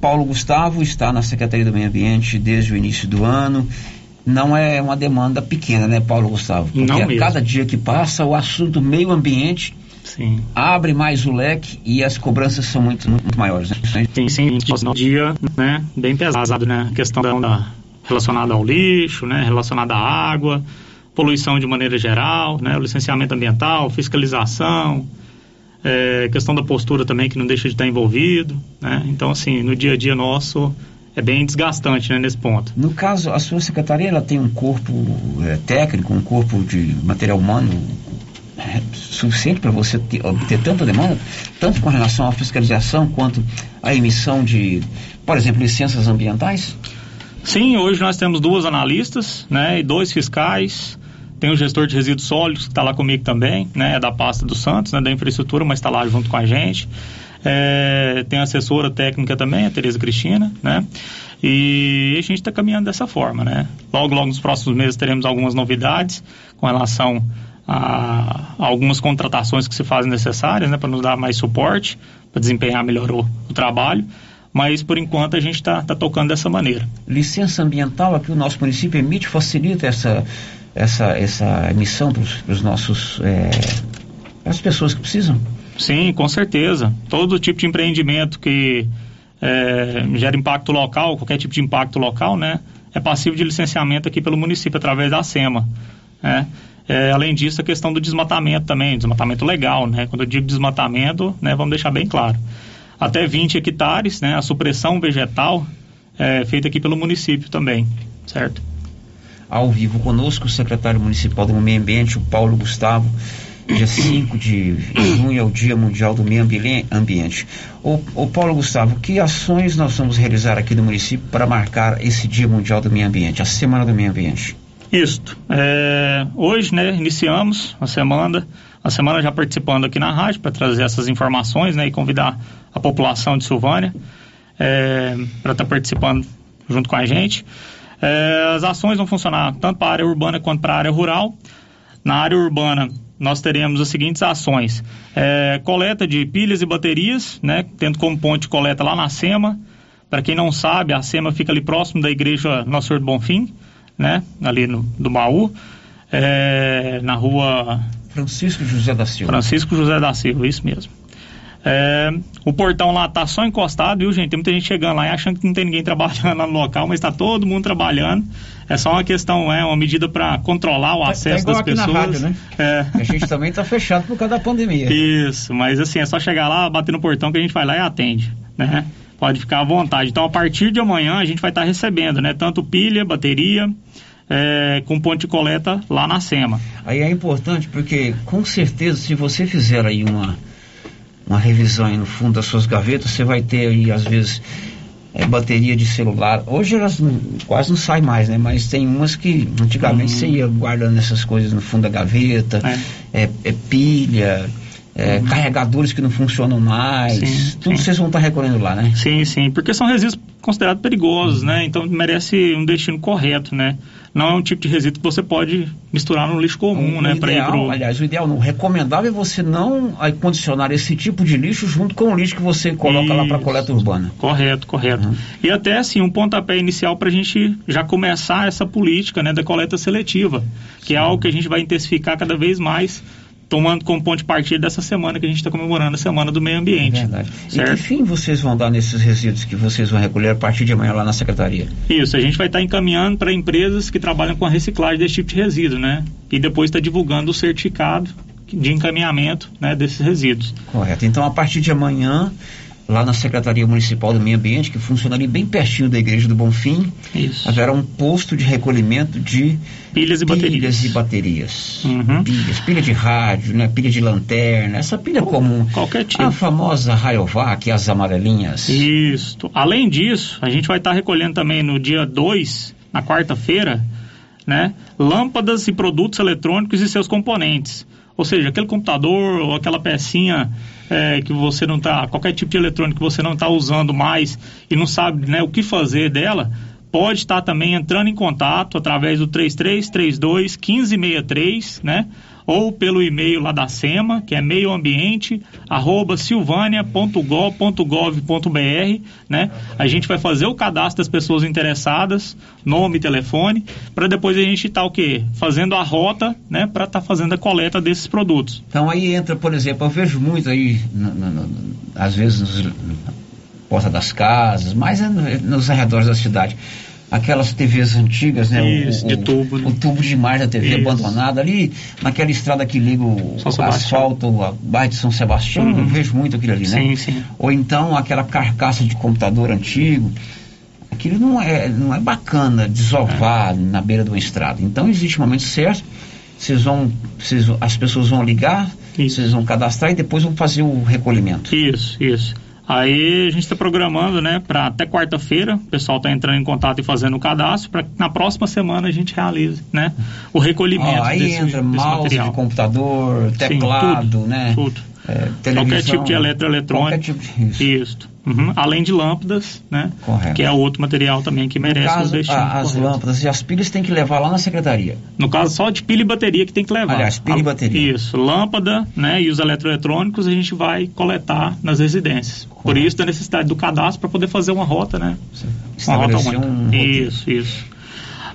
Paulo Gustavo está na Secretaria do Meio Ambiente desde o início do ano. Não é uma demanda pequena, né, Paulo Gustavo? Porque Não a mesmo. cada dia que passa, o assunto meio ambiente Sim. abre mais o leque e as cobranças são muito, muito maiores. Né? Sim, sim, nosso dia, né, bem pesado, né, a questão da, relacionada ao lixo, né, relacionada à água, poluição de maneira geral, né, o licenciamento ambiental, fiscalização, é, questão da postura também que não deixa de estar envolvido, né, então assim, no dia a dia nosso é bem desgastante, né, nesse ponto. No caso, a sua secretaria ela tem um corpo é, técnico, um corpo de material humano é, suficiente para você ter, obter tanta demanda, tanto com relação à fiscalização quanto à emissão de, por exemplo, licenças ambientais? Sim, hoje nós temos duas analistas, né, e dois fiscais. Tem o gestor de resíduos sólidos que está lá comigo também, né, é da pasta do Santos, né, da infraestrutura, mas está lá junto com a gente. É, tem a assessora técnica também, a Tereza Cristina, né? E a gente está caminhando dessa forma, né? Logo, logo nos próximos meses teremos algumas novidades com relação a, algumas contratações que se fazem necessárias, né? Para nos dar mais suporte, para desempenhar melhor o, o trabalho mas por enquanto a gente está tá tocando dessa maneira. Licença ambiental aqui o nosso município emite, facilita essa, essa, essa emissão para os nossos é, as pessoas que precisam? Sim, com certeza. Todo tipo de empreendimento que é, gera impacto local, qualquer tipo de impacto local, né, é passível de licenciamento aqui pelo município através da SEMA. Né? É, além disso, a questão do desmatamento também, desmatamento legal, né? Quando eu digo desmatamento, né, vamos deixar bem claro até 20 hectares, né? A supressão vegetal é feita aqui pelo município também, certo? Ao vivo conosco o secretário municipal do Meio Ambiente, o Paulo Gustavo. Dia 5 de junho é o Dia Mundial do Meio Ambiente. O, o Paulo Gustavo, que ações nós vamos realizar aqui no município para marcar esse Dia Mundial do Meio Ambiente, a Semana do Meio Ambiente? Isto. É, hoje, né, iniciamos a semana, a semana já participando aqui na rádio para trazer essas informações, né, e convidar a população de Silvânia é, para estar tá participando junto com a gente. É, as ações vão funcionar tanto para a área urbana quanto para a área rural. Na área urbana, nós teremos as seguintes ações: é, coleta de pilhas e baterias, né, tendo como ponto de coleta lá na SEMA. Para quem não sabe, a SEMA fica ali próximo da igreja Nosso Senhor do Bonfim né? Ali no, do baú, é, na rua Francisco José da Silva. Francisco José da Silva, isso mesmo. É, o portão lá tá só encostado, viu, gente? Tem muita gente chegando lá e achando que não tem ninguém trabalhando lá no local, mas está todo mundo trabalhando. É só uma questão, é uma medida para controlar o Tá- acesso tá igual das pessoas. rádio, né? É. A gente também está fechado por causa da pandemia. Isso, mas assim, é só chegar lá, bater no portão que a gente vai lá e atende, né? Pode ficar à vontade. Então, a partir de amanhã, a gente vai estar recebendo, né? Tanto pilha, bateria, é, com ponto de coleta lá na SEMA. Aí é importante porque, com certeza, se você fizer aí uma, uma revisão aí no fundo das suas gavetas, você vai ter aí, às vezes, é, bateria de celular. Hoje elas não- quase não saem mais, né? Mas tem umas que antigamente você ia guardando essas coisas no fundo da gaveta, é, é pilha, é, carregadores que não funcionam mais. Sim, tudo sim. vocês vão estar recolhendo lá, né? Sim, sim, porque são resíduos considerados perigosos, né? Então merece um destino correto, né? Não é um tipo de resíduo que você pode misturar no lixo comum, O né? Ideal, pro... aliás, o ideal não, o recomendável é você não condicionar esse tipo de lixo junto com o lixo que você coloca lá para Isso. coleta urbana. Correto, correto. E até assim, um pontapé inicial para a gente já começar essa política né, da coleta seletiva, que é algo que a gente vai intensificar cada vez mais, tomando como ponto de partida dessa semana que a gente está comemorando a Semana do Meio Ambiente. verdade. E que Certo? fim vocês vão dar nesses resíduos que vocês vão recolher a partir de amanhã lá na secretaria? Isso, a gente vai estar encaminhando para empresas que trabalham com a reciclagem desse tipo de resíduo, né? E depois está divulgando o certificado de encaminhamento né, desses resíduos. Correto. Então, a partir de amanhã, lá na Secretaria Municipal do Meio Ambiente, que funciona ali bem pertinho da Igreja do Bonfim, Isso. haverá um posto de recolhimento de pilhas e baterias. e baterias. Uhum. Pilhas, pilha de rádio, né? pilha de lanterna, essa pilha comum. Qualquer tipo. A famosa Rayovac, as amarelinhas. Isso. Além disso, a gente vai estar recolhendo também no dia 2, na quarta-feira, né, lâmpadas e produtos eletrônicos e seus componentes. Ou seja, aquele computador ou aquela pecinha é, que você não está, qualquer tipo de eletrônico que você não está usando mais e não sabe né, o que fazer dela, pode estar também entrando em contato através do 3332 1563, né? Ou pelo e-mail lá da SEMA, que é meioambiente, arroba silvânia.gov.br, né? A gente vai fazer o cadastro das pessoas interessadas, nome telefone, para depois a gente estar o quê? Fazendo a rota, né? Para estar fazendo a coleta desses produtos. Então aí entra, por exemplo, eu vejo muito aí, no- no- no- às vezes, nos, porta das casas, mas é no- nos arredores da cidade. Aquelas TVs antigas, né? O- Isso, o, de tubo, né? O tubo de imagem da TV Isso. abandonada ali, naquela estrada que liga o, asfalto, a bairro de São Sebastião, Uhum. eu vejo muito aquilo ali, né? Sim, sim. Ou então aquela carcaça de computador antigo. Aquilo não é, não é bacana desovar na beira de uma estrada. Então existe um momento certo, vocês vão, vocês, as pessoas vão ligar, vocês vão cadastrar e depois vão fazer o recolhimento. Isso, isso. Aí a gente está programando, né, para até quarta-feira, o pessoal está entrando em contato e fazendo o cadastro, para que na próxima semana a gente realize, né, o recolhimento aí desse, entra desse mouse material. de computador, Sim, teclado, tudo, né? Tudo. É, Qualquer tipo de eletroeletrônico. qualquer tipo Isso. Uhum. Além de lâmpadas, né? Correto. Que é outro material também que merece caso, o destino. a- as correto. lâmpadas e as pilhas tem que levar lá na secretaria. No caso, só de pilha e bateria que tem que levar. Aliás, pilha e A- bateria. Isso. Lâmpada, né? E os eletroeletrônicos a gente vai coletar nas residências. Por isso, da necessidade do cadastro para poder fazer uma rota, né? Uma rota única. um. Isso, isso.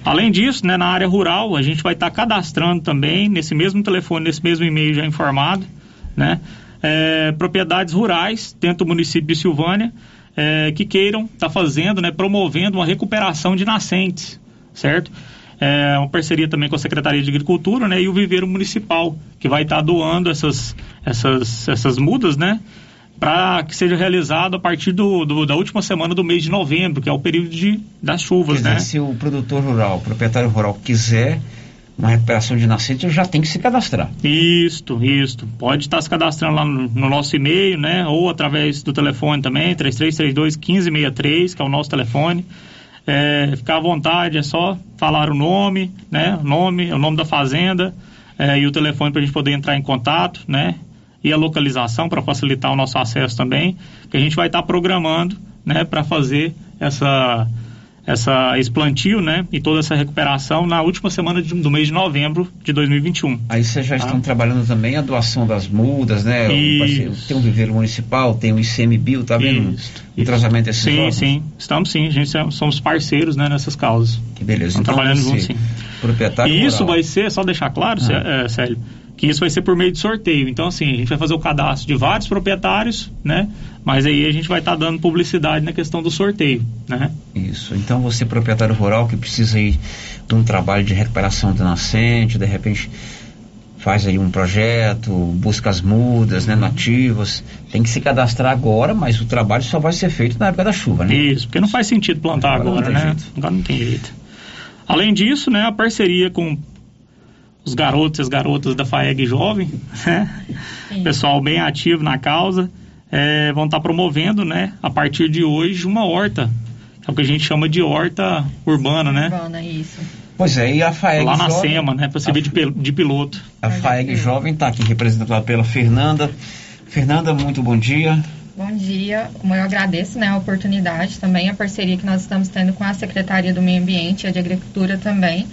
Além disso, né, na área rural, a gente vai estar cadastrando também, nesse mesmo telefone, nesse mesmo e-mail já informado, né, é, propriedades rurais dentro do município de Silvânia é, que queiram estar fazendo, né, promovendo uma recuperação de nascentes, certo? É uma parceria também com a Secretaria de Agricultura né, e o Viveiro Municipal, que vai estar doando essas, essas, essas mudas, né? Para que seja realizado a partir do, do- da última semana do mês de novembro, que é o período de, das chuvas, dizer, né? se o produtor rural, o proprietário rural quiser uma recuperação de nascente, já tem que se cadastrar. Isto, isto. Pode estar se cadastrando lá no, no nosso e-mail, né? Ou através do telefone também, 3332 1563, que é o nosso telefone. É, ficar à vontade, é só falar o nome, né? O nome, o nome da fazenda é, e o telefone para a gente poder entrar em contato, né? E a localização para facilitar o nosso acesso também, que a gente vai estar programando, né? Para fazer essa essa, esse plantio, né, e toda essa recuperação na última semana de, do mês de novembro de 2021. Aí vocês já Tá. estão trabalhando também a doação das mudas, né? O parceiro- tem o Viveiro Municipal, tem o ICMBio, tá vendo? O tratamento desses Sim, órgãos? sim, estamos sim, a gente é- somos parceiros, né, nessas causas. Que beleza. Estamos Então, trabalhando juntos, sim. Proprietário E isso vai ser, só deixar claro, Ah. é, Célio, que isso vai ser por meio de sorteio. Então, assim, a gente vai fazer o cadastro de vários proprietários, né? Mas aí a gente vai estar dando publicidade na questão do sorteio, né? Isso. Então você, proprietário rural, que precisa aí de um trabalho de recuperação de nascente, de repente faz aí um projeto, busca as mudas, né, nativas, tem que se cadastrar agora, mas o trabalho só vai ser feito na época da chuva, né? Isso, porque não faz sentido plantar Agora agora, né? jeito. Agora não tem jeito. Além disso, né, a parceria com os garotos e as garotas da FAEG Jovem, né? Pessoal bem ativo na causa, é, vão estar promovendo, né, a partir de hoje, uma horta. É o que a gente chama de horta urbana, né? Urbana, isso. Pois é, e a FAEG Lá na Jovem, SEMA, né? Para servir de, de piloto. a FAEG Jovem está aqui representada pela Fernanda. Fernanda, muito bom dia. Bom dia, eu agradeço né, a oportunidade também, a parceria que nós estamos tendo com a Secretaria do Meio Ambiente e a de Agricultura também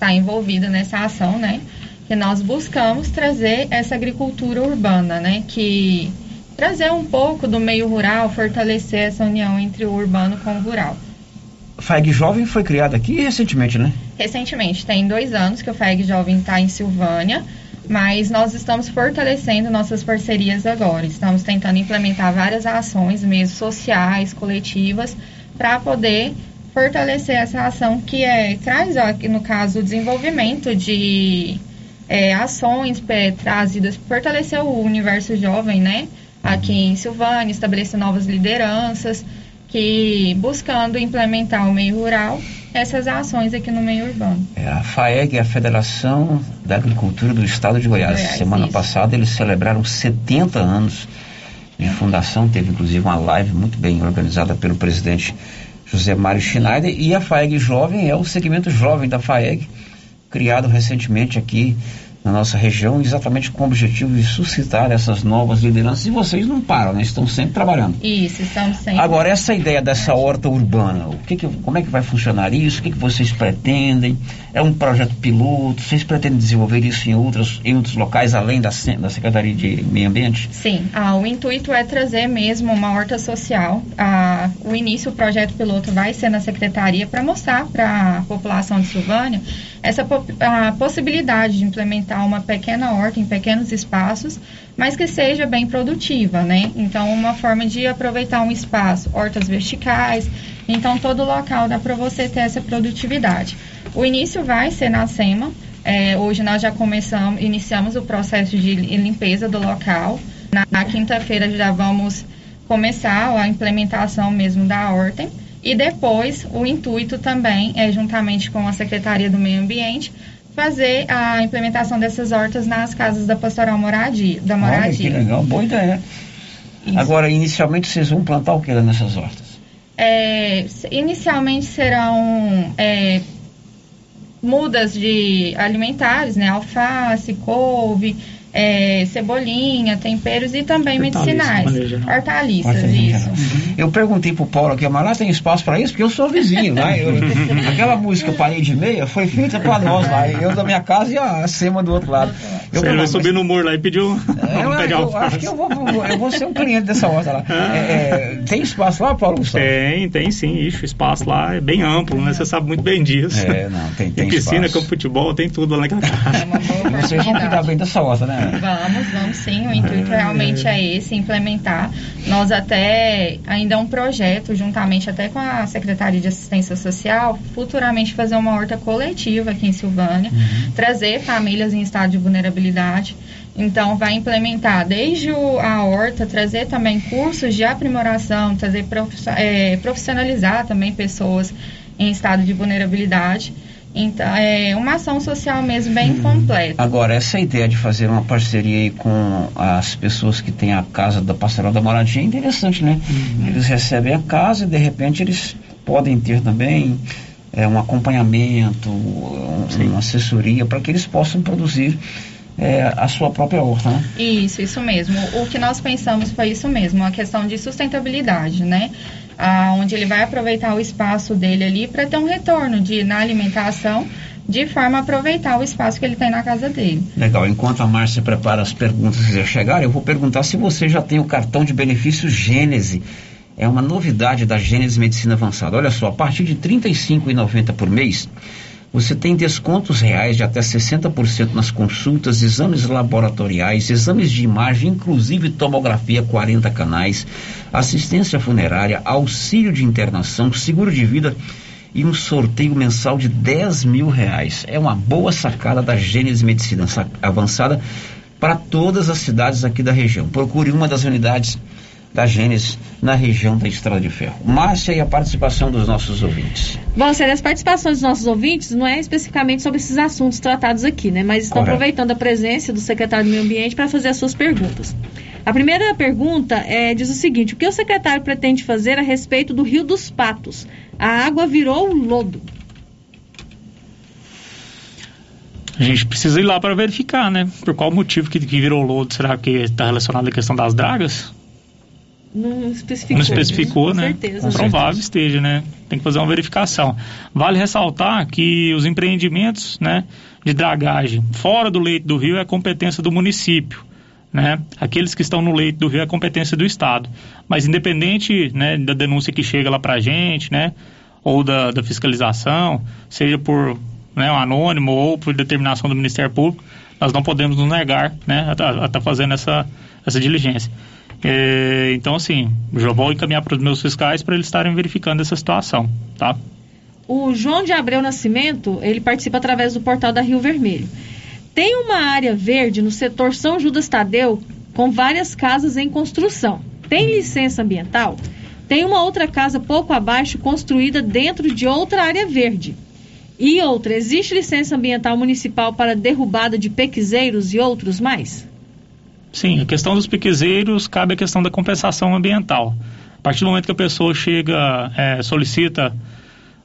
está envolvida nessa ação, né? Que nós buscamos trazer essa agricultura urbana, né? Que trazer um pouco do meio rural, fortalecer essa união entre o urbano com o rural. A FAEG Jovem foi criada aqui recentemente, né? Recentemente, tem dois anos que o FAEG Jovem está em Silvânia, mas nós estamos fortalecendo nossas parcerias agora. Estamos tentando implementar várias ações, mesmo sociais, coletivas, para poder fortalecer essa ação que é, traz, no caso, o desenvolvimento de é, ações é, trazidas, fortalecer o universo jovem, né? Aqui em Silvânia, estabelecer novas lideranças, que buscando implementar o meio rural, essas ações aqui no meio urbano. É, a FAEG é a Federação da Agricultura do Estado de Goiás. Goiás, Semana isso. passada eles celebraram 70 anos de fundação. Teve inclusive uma live muito bem organizada pelo presidente José Mário Schneider. E a FAEG Jovem é o segmento jovem da FAEG, criado recentemente aqui na nossa região, exatamente com o objetivo de suscitar essas novas lideranças. E vocês não param, né? Estão sempre trabalhando. Isso, estamos sempre. Agora, essa ideia dessa horta urbana, o que que- como é que vai funcionar isso? O que, que vocês pretendem? É um projeto piloto? Vocês pretendem desenvolver isso em outros, em outros locais, além da, da Secretaria de Meio Ambiente? Sim, ah, o intuito é trazer mesmo uma horta social. Ah, o início, o projeto piloto vai ser na secretaria para mostrar para a população de Silvânia essa a possibilidade de implementar uma pequena horta em pequenos espaços, mas que seja bem produtiva, né? Então, uma forma de aproveitar um espaço, hortas verticais, então todo local dá para você ter essa produtividade. O início vai ser na SEMA, é, hoje nós já começamos, iniciamos o processo de limpeza do local. Na, na quinta-feira já vamos começar a implementação mesmo da horta. E depois o intuito também é, juntamente com a Secretaria do Meio Ambiente, fazer a implementação dessas hortas nas casas da pastoral moradia, da Olha, moradia. que legal, boa ideia. Agora, inicialmente, vocês vão plantar o que nessas hortas? É, inicialmente serão é, mudas de alimentares, né? Alface, couve, é, cebolinha, temperos e também Hortaliças, medicinais. manejo, né? Hortaliças, isso. geral. Eu perguntei pro Paulo aqui, mas lá tem espaço para isso? Porque eu sou vizinho, né? Eu- aquela música Parei de Meia foi feita para nós lá. Eu da minha casa e a Sema do outro lado. Eu, Você vai mas- subir no muro lá e pediu É, um eu, de eu alface. acho que eu vou, eu vou ser um cliente dessa horta lá. É, é, tem espaço lá, Paulo Gustavo? Tem, tem sim, ixi, o espaço lá é bem amplo, né? Você sabe muito bem disso. É, não, tem- tem piscina, espaço. campo de futebol, tem tudo lá naquela casa. Vocês vão cuidar bem dessa horta, né? Vamos, vamos sim. O intuito realmente é esse, implementar. Nós até, ainda é um projeto, juntamente até com a Secretaria de Assistência Social, futuramente fazer uma horta coletiva aqui em Silvânia, trazer famílias em estado de vulnerabilidade. Então, vai implementar desde a horta, trazer também cursos de aprimoração, trazer eh, profissionalizar também pessoas em estado de vulnerabilidade. Então, é uma ação social mesmo bem completa. Agora, essa ideia de fazer uma parceria aí com as pessoas que têm a casa da Pastoral da Moradia é interessante, né? Eles recebem a casa e de repente eles podem ter também é, um acompanhamento, um- uma assessoria para que eles possam produzir é, a sua própria horta, né? Isso, isso mesmo. O que nós pensamos foi isso mesmo, a questão de sustentabilidade, né? Ah, onde ele vai aproveitar o espaço dele ali para ter um retorno de, na alimentação, de forma a aproveitar o espaço que ele tem na casa dele. Legal. Enquanto a Márcia prepara as perguntas que já chegaram, eu vou perguntar se você já tem o cartão de benefício Gênese. É uma novidade da Gênese Medicina Avançada. Olha só, a partir de R$ 35,90 por mês, você tem descontos reais de até 60% nas consultas, exames laboratoriais, exames de imagem, inclusive tomografia 40 canais, assistência funerária, auxílio de internação, seguro de vida e um sorteio mensal de 10 mil reais. É uma boa sacada da Gênesis Medicina Avançada para todas as cidades aqui da região. Procure uma das unidades da Gênesis na região da Estrada de Ferro. Márcia e a participação dos nossos ouvintes. Bom, Sérgio, as participações dos nossos ouvintes não é especificamente sobre esses assuntos tratados aqui, né? Mas estão Correto. aproveitando a presença do secretário do Meio Ambiente para fazer as suas perguntas. A primeira pergunta é, diz o seguinte: o que o secretário pretende fazer a respeito do Rio dos Patos? A água virou lodo. A gente precisa ir lá para verificar, né? Por qual motivo que, que virou lodo? Será que está relacionado à questão das dragas? Não especificou. Não especificou, Com né? certeza. Provável esteja, né? Tem que fazer uma verificação. Vale ressaltar que os empreendimentos, né, de dragagem fora do leito do rio é competência do município, né? Aqueles que estão no leito do rio é competência do estado. Mas independente, né, da denúncia que chega lá pra gente, né, ou da, da fiscalização, seja por né, um anônimo ou por determinação do Ministério Público, nós não podemos nos negar, né, a estar tá fazendo essa, essa diligência. É, então, assim, já vou encaminhar para os meus fiscais para eles estarem verificando essa situação, tá? O João de Abreu Nascimento, ele participa através do portal da Rio Vermelho. Tem uma área verde no setor São Judas Tadeu com várias casas em construção. Tem licença ambiental? Tem uma outra casa pouco abaixo construída dentro de outra área verde. E outra, existe licença ambiental municipal para derrubada de pequizeiros e outros mais? Sim, a questão dos piquezeiros cabe a questão da compensação ambiental. A partir do momento que a pessoa chega, é, solicita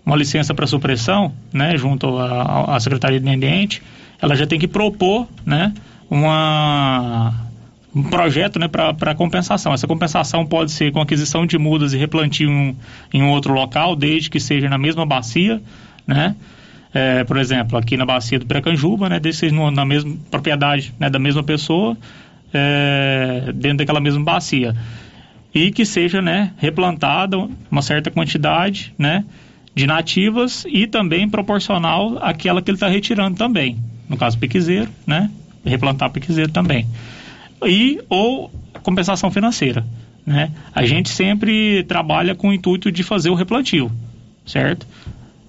uma licença para supressão, né, junto à, Secretaria do Meio Ambiente, ela já tem que propor, né, uma, um projeto, né, para compensação. Essa compensação pode ser com aquisição de mudas e replantio em, em outro local, desde que seja na mesma bacia, né, é, por exemplo, aqui na bacia do Precanjuba, né, no- na mesma propriedade né, da mesma pessoa, é, dentro daquela mesma bacia. E que seja né, replantada uma certa quantidade né, de nativas e também proporcional àquela que ele está retirando também. No caso, piquezeiro, né? Replantar piquezeiro também. E ou compensação financeira. Né? A gente sempre trabalha com o intuito de fazer o replantio, certo?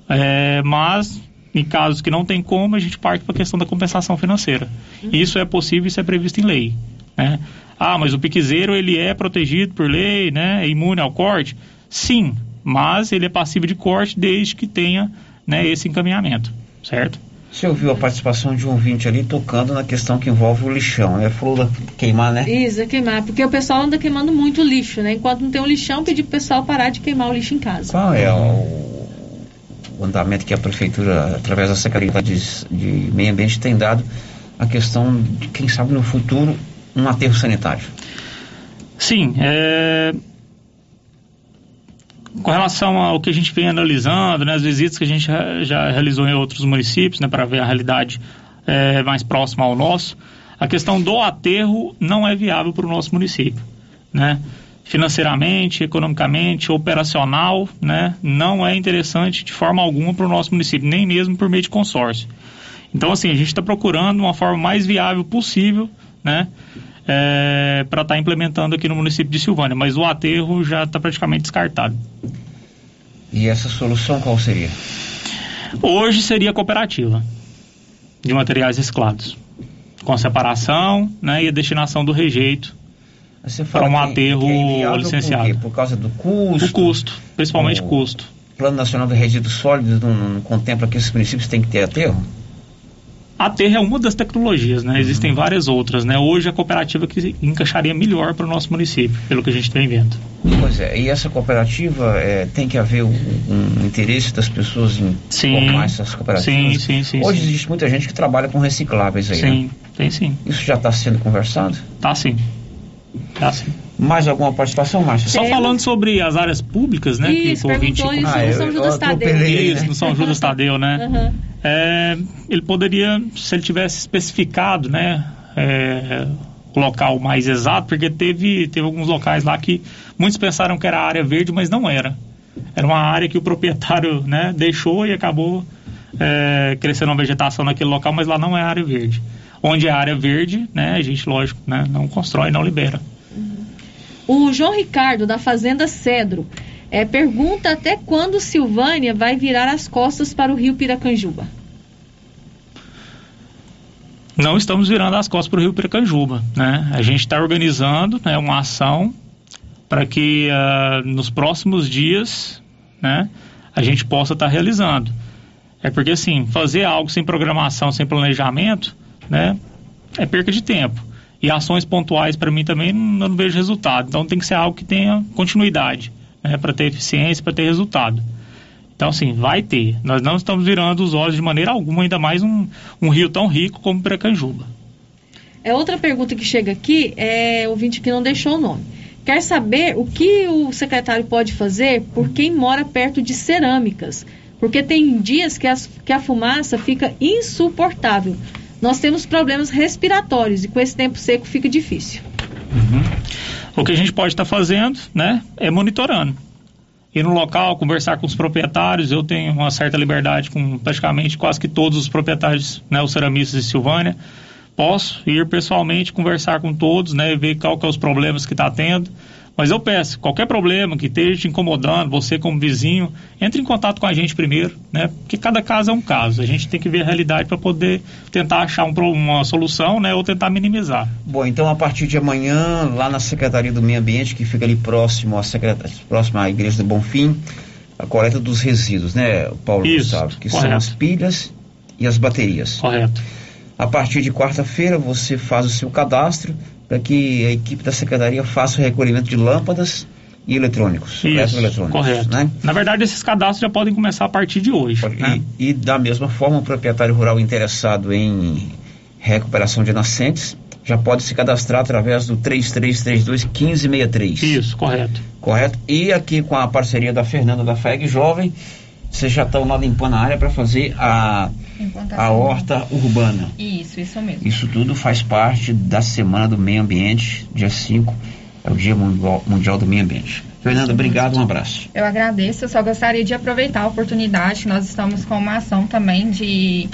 É, mas em casos que não tem como, a gente parte para a questão da compensação financeira. Isso é possível, isso é previsto em lei. Né? Ah, mas o piquezeiro ele é protegido por lei, né? É imune ao corte? Sim, mas ele é passível de corte desde que tenha né, esse encaminhamento, certo? Você ouviu a participação de um ouvinte ali tocando na questão que envolve o lixão, né? Falou da queimar, né? Isso, é queimar, porque o pessoal anda queimando muito lixo, né? Enquanto não tem um lixão, pedir pro pessoal parar de queimar o lixo em casa. Qual é o, o andamento que a prefeitura, através da Secretaria de, de Meio Ambiente, tem dado a questão de, quem sabe, no futuro, um aterro sanitário? Sim, é... com relação ao que a gente vem analisando, né, as visitas que a gente já- realizou em outros municípios, né, para ver a realidade é, mais próxima ao nosso, a questão do aterro não é viável para o nosso município, né? Financeiramente, economicamente, operacional, né, não é interessante de forma alguma para o nosso município, nem mesmo por meio de consórcio. Então, assim, a gente está procurando uma forma mais viável possível, né, para estar implementando aqui no município de Silvânia, mas o aterro já está praticamente descartado. E essa solução qual seria? Hoje seria a cooperativa de materiais reciclados, com separação né, e a destinação do rejeito para um que- aterro que é licenciado. Por, por causa do custo? O custo, principalmente O custo. Plano Nacional de Resíduos Sólidos não, não contempla que esses municípios têm que ter aterro? A terra é uma das tecnologias, né? Existem várias outras, né? Hoje a cooperativa que encaixaria melhor para o nosso município, pelo que a gente tem vendo. Pois é, e essa cooperativa é, tem que haver um, um interesse das pessoas em Sim. formar essas cooperativas? Sim, sim, sim, Hoje sim. existe muita gente que trabalha com recicláveis aí, Sim, né? tem sim. Isso já está sendo conversado? Tá sim. Tá sim. Mais alguma participação, Márcia? Só falando sobre as áreas públicas, né? Isso, o ouvinte- isso Ah, no São Judas Tadeu. Isso, né? no São Judas Tadeu, né? Aham. É, ele poderia, se ele tivesse especificado, né, é, o local mais exato, porque teve, teve alguns locais lá que muitos pensaram que era área verde, mas não era. Era uma área que o proprietário, né, deixou e acabou é, crescendo uma vegetação naquele local, mas lá não é área verde. Onde é área verde, né, a gente, lógico, né, não constrói, não libera. O João Ricardo, da Fazenda Cedro, é, pergunta até quando Silvânia vai virar as costas para o rio Piracanjuba. não estamos virando as costas para o Rio Piracanjuba, né? A gente está organizando né, uma ação para que ah, nos próximos dias, né, a gente possa estar realizando. É porque assim, fazer algo sem programação, sem planejamento, né, é perca de tempo. E ações pontuais para mim também não, não vejo resultado. Então tem que ser algo que tenha continuidade, né, para ter eficiência, para ter resultado. Então, assim, vai ter. Nós não estamos virando os olhos de maneira alguma, ainda mais um, um rio tão rico como Piracanjuba. É outra pergunta que chega aqui, é o ouvinte que não deixou o nome. Quer saber o que o secretário pode fazer por quem mora perto de cerâmicas? Porque tem dias que, as- que a fumaça fica insuportável. Nós temos problemas respiratórios e com esse tempo seco fica difícil. O que a gente pode estar fazendo, né, é monitorando. Ir no local, conversar com os proprietários. Eu tenho uma certa liberdade com praticamente quase que todos os proprietários, né, os ceramistas de Silvânia. Posso ir pessoalmente conversar com todos, né, ver qual que é os problemas que está tendo. Mas eu peço, qualquer problema que esteja te incomodando, você como vizinho, entre em contato com a gente primeiro, né? Porque cada caso é um caso. A gente tem que ver a realidade para poder tentar achar um uma solução, né? Ou tentar minimizar. Bom, então a partir de amanhã, lá na Secretaria do Meio Ambiente, que fica ali próximo à, secreta- próximo à Igreja do Bonfim, a coleta dos resíduos, né, Paulo Isso, Gustavo? Que são correto. as pilhas e as baterias. Correto. A partir de quarta-feira, você faz o seu cadastro para que a equipe da Secretaria faça o recolhimento de lâmpadas e eletrônicos. Isso, eletroeletrônicos, correto. Né? Na verdade, esses cadastros já podem começar a partir de hoje. né? E, e da mesma forma, o proprietário rural interessado em recuperação de nascentes já pode se cadastrar através do 3332 1563. Isso, correto. Correto? E aqui com a parceria da Fernanda da FEG Jovem, vocês já estão lá limpando a área para fazer a, a horta urbana. Isso, isso mesmo. Isso tudo faz parte da Semana do Meio Ambiente, dia 5, é o Dia Mundial, do Meio Ambiente. Fernanda, obrigado, um abraço. Eu agradeço, eu só gostaria de aproveitar a oportunidade que nós estamos com uma ação também de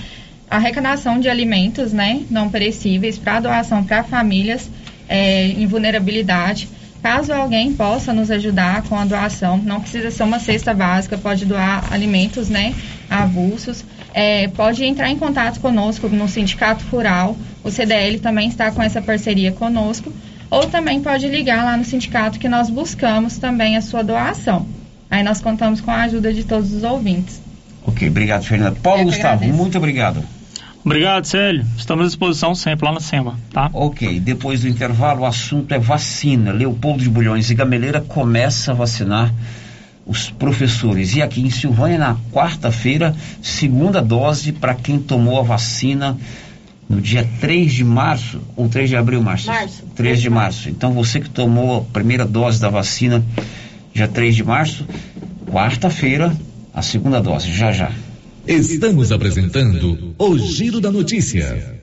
arrecadação de alimentos, né, não perecíveis para doação para famílias é, em vulnerabilidade. Caso alguém possa nos ajudar com a doação, não precisa ser uma cesta básica, pode doar alimentos, né, avulsos. É, pode entrar em contato conosco no Sindicato Rural. O CDL também está com essa parceria conosco. Ou também pode ligar lá no sindicato que nós buscamos também a sua doação. Aí nós contamos com a ajuda de todos os ouvintes. Ok, obrigado, Fernanda. Paulo Eu Gustavo, agradeço. muito obrigado. Obrigado, Célio. Estamos à disposição sempre lá na SEMA, tá? Ok, depois do intervalo, o assunto é vacina. Leopoldo de Bulhões e Gameleira começa a vacinar os professores. E aqui em Silvânia, na quarta-feira, segunda dose para quem tomou a vacina no dia 3 de março, ou 3 de abril, Márcio? Março. 3 de março. Então você que tomou a primeira dose da vacina dia 3 de março, quarta-feira, a segunda dose, já já. Estamos apresentando o Giro da Notícia.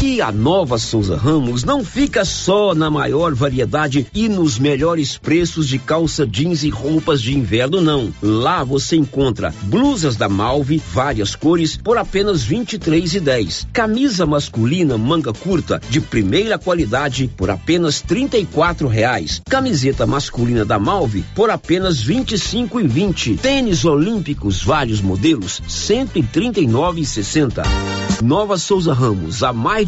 E a nova Souza Ramos não fica só na maior variedade e nos melhores preços de calça jeans e roupas de inverno, não. Lá você encontra blusas da Malve, várias cores, por apenas R$ 23,10. Camisa masculina manga curta de primeira qualidade por apenas 34 reais. Camiseta masculina da Malve por apenas R$ 25,20. Tênis olímpicos vários modelos R$ 139,60. Nova Souza Ramos, há mais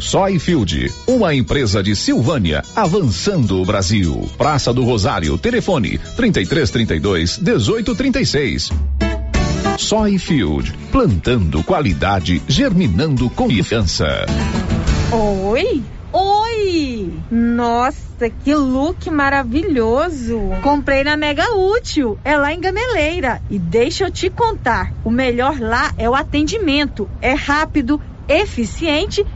Soyfield, uma empresa de Silvânia, avançando o Brasil. Praça do Rosário, telefone 3332 1836. Soyfield, plantando qualidade, germinando confiança. Oi? Oi! Nossa, que look maravilhoso! Comprei na Mega Útil, é lá em Gameleira. E deixa eu te contar, o melhor lá é o atendimento. É rápido, eficiente e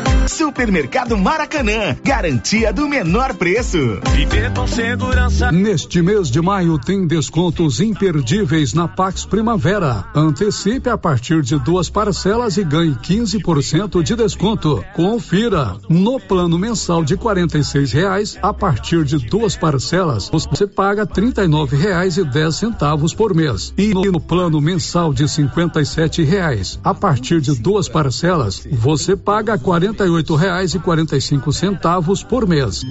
Supermercado Maracanã, garantia do menor preço. Viver com segurança. Neste mês de maio tem descontos imperdíveis na Pax Primavera. Antecipe a partir de duas parcelas e ganhe 15% de desconto. Confira. No plano mensal de quarenta e reais, a partir de duas parcelas, você paga trinta e reais e dez centavos por mês. E no, no plano mensal de cinquenta e reais, a partir de duas parcelas, você paga quarenta e reais e quarenta e cinco centavos por mês.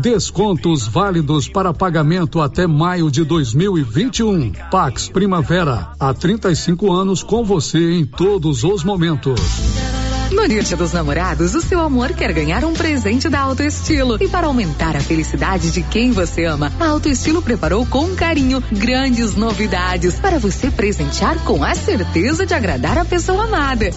Descontos válidos para pagamento até maio de 2021. Pax Primavera, há 35 anos com você em todos os momentos. No Dia dos Namorados, o seu amor quer ganhar um presente da Autoestilo. E para aumentar a felicidade de quem você ama, a Autoestilo preparou com carinho grandes novidades para você presentear com a certeza de agradar a pessoa amada.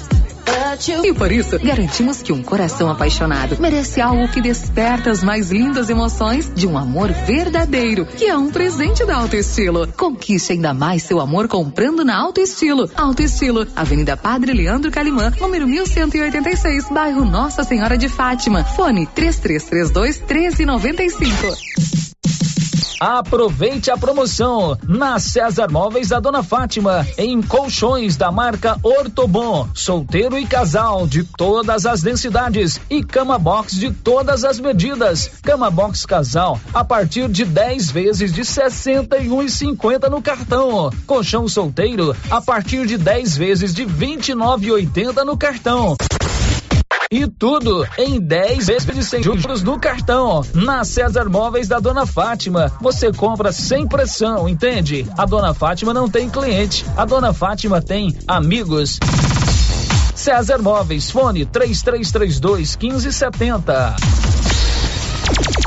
E por isso, garantimos que um coração apaixonado merece algo que desperta as mais lindas emoções de um amor verdadeiro, que é um presente da Autoestilo. Conquiste ainda mais seu amor comprando na Autoestilo. Autoestilo, Avenida Padre Leandro Calimã, número 1186, bairro Nossa Senhora de Fátima. Fone 3332 1395. Aproveite a promoção na César Móveis da Dona Fátima, em colchões da marca Ortobon, solteiro e casal de todas as densidades e cama box de todas as medidas. Cama box casal a partir de 10 vezes de 61,50 no cartão. Colchão solteiro a partir de 10 vezes de 29,80 no cartão. E tudo em 10 vezes sem juros no cartão. Na César Móveis da Dona Fátima, você compra sem pressão, entende? A Dona Fátima não tem cliente, a Dona Fátima tem amigos. César Móveis, fone 3332 1570.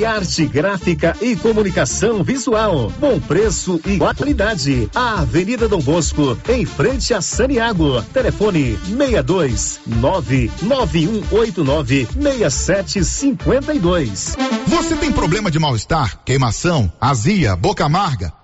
Criarte Gráfica e Comunicação Visual. Bom preço e qualidade. A Avenida Dom Bosco, em frente a Saniago. Telefone 62 99189 6752. Você tem problema de mal-estar, queimação, azia, boca amarga?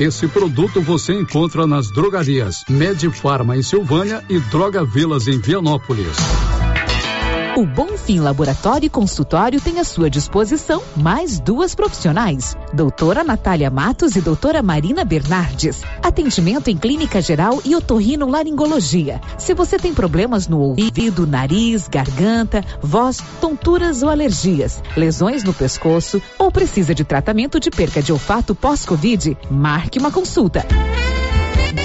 Esse produto você encontra nas drogarias Medifarma em Silvânia e Droga Vilas em Vianópolis. O Bonfim Laboratório e Consultório tem à sua disposição mais duas profissionais, doutora Natália Matos e doutora Marina Bernardes. Atendimento em clínica geral e otorrino-laringologia. Se você tem problemas no ouvido, nariz, garganta, voz, tonturas ou alergias, lesões no pescoço ou precisa de tratamento de perca de olfato pós-Covid, marque uma consulta.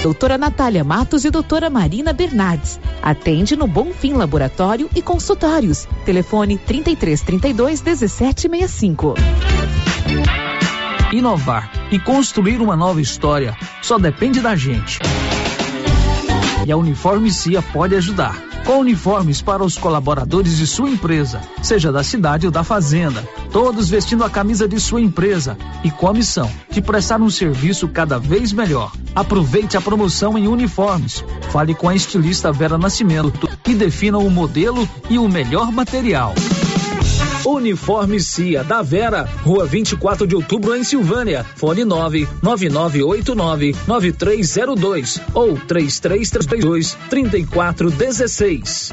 Doutora Natália Matos e doutora Marina Bernardes. Atende no Bonfim Laboratório e Consultórios. Telefone 33 32 1765. Inovar e construir uma nova história só depende da gente. E a Uniforme CIA pode ajudar. Com uniformes para os colaboradores de sua empresa, seja da cidade ou da fazenda, todos vestindo a camisa de sua empresa e com a missão de prestar um serviço cada vez melhor. Aproveite a promoção em uniformes. Fale com a estilista Vera Nascimento e defina o modelo e o melhor material. Uniforme CIA da Vera, Rua 24 de Outubro em Silvânia. Fone 99989 9302 ou 3332 3416.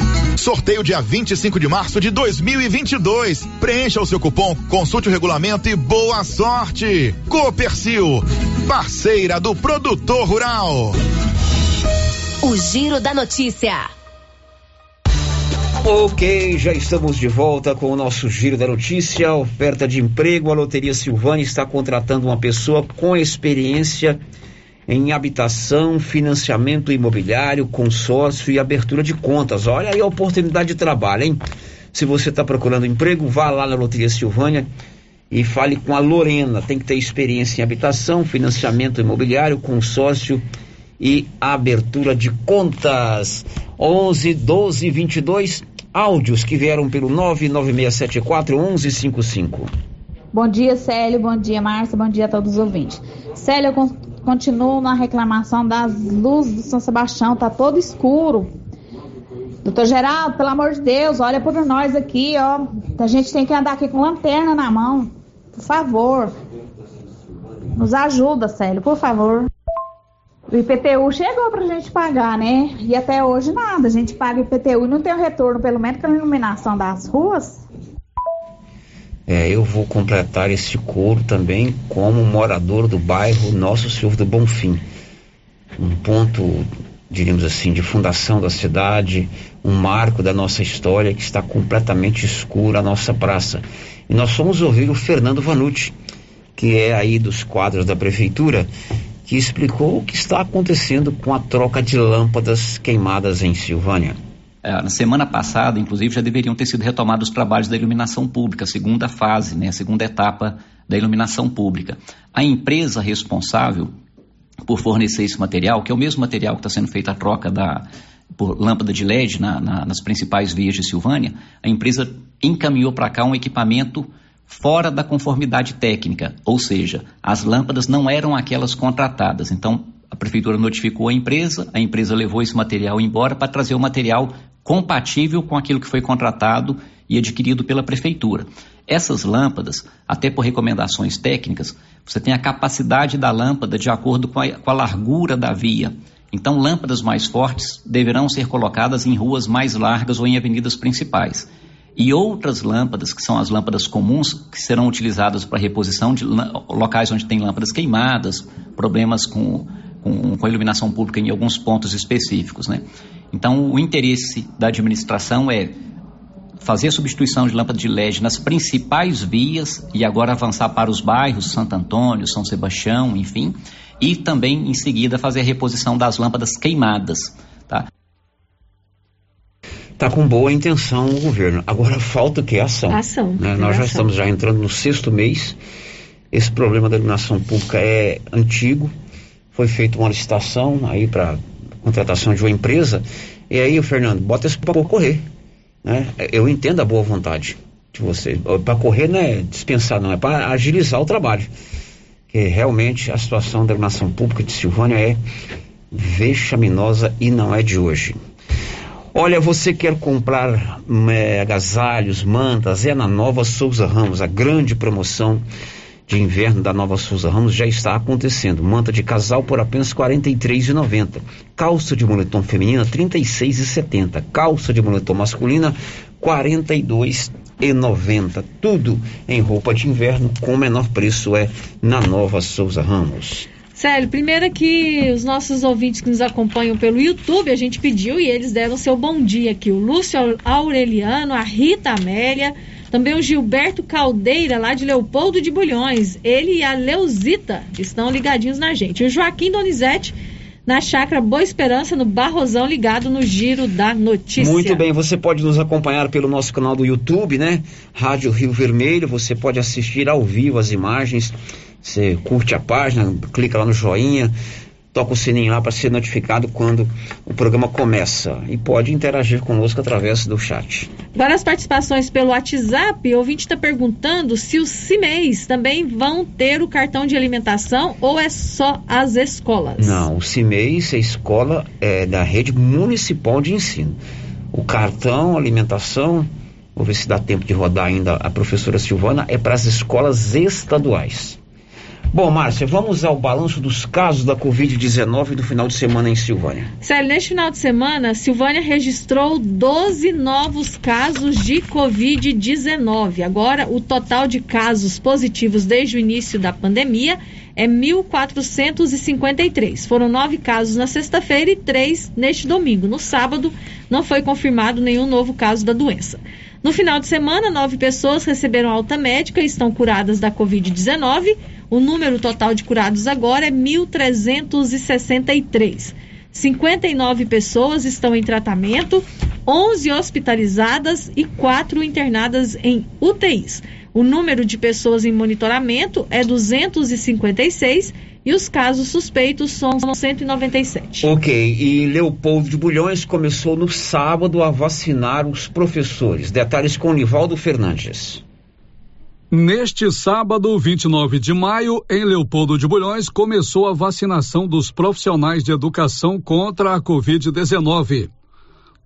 Sorteio dia 25 de março de 2022. Preencha o seu cupom, consulte o regulamento e boa sorte. Copercil, parceira do produtor rural. O Giro da Notícia. Ok, já estamos de volta com o nosso Giro da Notícia. Oferta de emprego. A Loteria Silvânia está contratando uma pessoa com experiência em habitação, financiamento imobiliário, consórcio e abertura de contas. Olha aí a oportunidade de trabalho, hein? Se você está procurando emprego, vá lá na Loteria Silvânia e fale com a Lorena. Tem que ter experiência em habitação, financiamento imobiliário, consórcio e abertura de contas. 11 12 22 áudios que vieram pelo 99674 1155. Bom dia, Célio. Bom dia, Márcia. Bom dia a todos os ouvintes. Célio, eu continuo na reclamação das luzes do São Sebastião. Tá todo escuro. Doutor Geraldo, pelo amor de Deus, olha por nós aqui, ó. A gente tem que andar aqui com lanterna na mão. Por favor. Nos ajuda, Célio, por favor. O IPTU chegou pra gente pagar, né? E até hoje nada. A gente paga IPTU e não tem o retorno, pelo menos pela iluminação das ruas. É, eu vou completar esse coro também como morador do bairro Nosso Senhor do Bonfim. Um ponto, diríamos assim, de fundação da cidade, um marco da nossa história que está completamente escuro a nossa praça. E nós fomos ouvir o Fernando Vanucci, que é aí dos quadros da prefeitura, que explicou o que está acontecendo com a troca de lâmpadas queimadas em Silvânia. É, na semana passada, inclusive, já deveriam ter sido retomados os trabalhos da iluminação pública, a segunda fase, né, a segunda etapa da iluminação pública. A empresa responsável por fornecer esse material, que é o mesmo material que está sendo feita a troca da, por lâmpada de LED na, na, nas principais vias de Silvânia, a empresa encaminhou para cá um equipamento fora da conformidade técnica, ou seja, as lâmpadas não eram aquelas contratadas. Então, a prefeitura notificou a empresa, a empresa levou esse material embora para trazer o material compatível com aquilo que foi contratado e adquirido pela prefeitura. Essas lâmpadas, até por recomendações técnicas, você tem a capacidade da lâmpada de acordo com a, com a largura da via. Então, lâmpadas mais fortes deverão ser colocadas em ruas mais largas ou em avenidas principais. E outras lâmpadas, que são as lâmpadas comuns, que serão utilizadas para reposição de locais onde tem lâmpadas queimadas, problemas com, com, com a iluminação pública em alguns pontos específicos. Né? Então, o interesse da administração é fazer a substituição de lâmpada de LED nas principais vias e agora avançar para os bairros Santo Antônio, São Sebastião, enfim, e também em seguida fazer a reposição das lâmpadas queimadas, tá? Tá com boa intenção o governo. Agora falta o que? Ação. Ação. Né? Nós já ação. estamos já entrando no sexto mês. Esse problema da iluminação pública é antigo. Foi feita uma licitação aí para contratação de uma empresa. E aí, o Fernando, bota isso para correr. Né? Eu entendo a boa vontade de você. Para correr não é dispensar, não, é para agilizar o trabalho. Que realmente a situação da iluminação pública de Silvânia é vexaminosa e não é de hoje. Olha, você quer comprar é, agasalhos, mantas, é na Nova Souza Ramos, a grande promoção de inverno da Nova Souza Ramos já está acontecendo. Manta de casal por apenas R$ 43,90. Calça de moletom feminina R$ 36,70. Calça de moletom masculina R$ 42,90. Tudo em roupa de inverno com menor preço é na Nova Souza Ramos. Célio, primeiro aqui, os nossos ouvintes que nos acompanham pelo YouTube, a gente pediu e eles deram seu bom dia aqui. O Lúcio Aureliano, a Rita Amélia, também o Gilberto Caldeira, lá de Leopoldo de Bulhões. Ele e a Leuzita estão ligadinhos na gente. O Joaquim Donizete, na chácara Boa Esperança, no Barrosão, ligado no Giro da Notícia. Muito bem, você pode nos acompanhar pelo nosso canal do YouTube, né? Rádio Rio Vermelho, você pode assistir ao vivo as imagens. Você curte a página, clica lá no joinha, toca o sininho lá para ser notificado quando o programa começa. E pode interagir conosco através do chat. Agora as participações pelo WhatsApp, o ouvinte está perguntando se os CIMEIs também vão ter o cartão de alimentação ou é só as escolas? Não, o CIMEIS é a escola é, da rede municipal de ensino. O cartão alimentação, vou ver se dá tempo de rodar ainda a professora Silvana, é para as escolas estaduais. Bom, Márcia, vamos ao balanço dos casos da Covid-19 do final de semana em Silvânia. Sério, neste final de semana, Silvânia registrou 12 novos casos de Covid-19. Agora, o total de casos positivos desde o início da pandemia é 1.453. Foram nove casos na sexta-feira e três neste domingo. No sábado, não foi confirmado nenhum novo caso da doença. No final de semana, nove pessoas receberam alta médica e estão curadas da Covid-19. O número total de curados agora é 1.363. 59 pessoas estão em tratamento, 11 hospitalizadas e 4 internadas em UTIs. O número de pessoas em monitoramento é 256 e os casos suspeitos são 197. Ok, e Leopoldo de Bulhões começou no sábado a vacinar os professores. Detalhes com Nivaldo Fernandes. Neste sábado, 29 de maio, em Leopoldo de Bulhões, começou a vacinação dos profissionais de educação contra a Covid-19.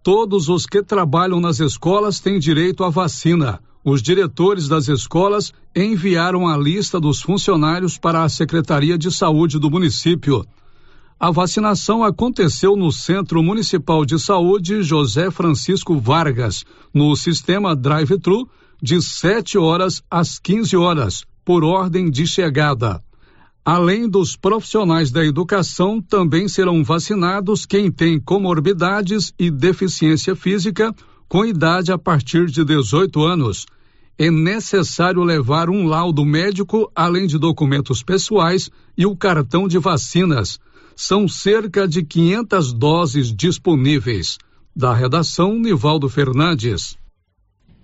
Todos os que trabalham nas escolas têm direito à vacina. Os diretores das escolas enviaram a lista dos funcionários para a Secretaria de Saúde do município. A vacinação aconteceu no Centro Municipal de Saúde José Francisco Vargas, no sistema Drive-Thru, de 7 horas às 15 horas, por ordem de chegada. Além dos profissionais da educação, também serão vacinados quem tem comorbidades e deficiência física com idade a partir de 18 anos. É necessário levar um laudo médico, além de documentos pessoais e o cartão de vacinas. São cerca de 500 doses disponíveis. Da redação, Nivaldo Fernandes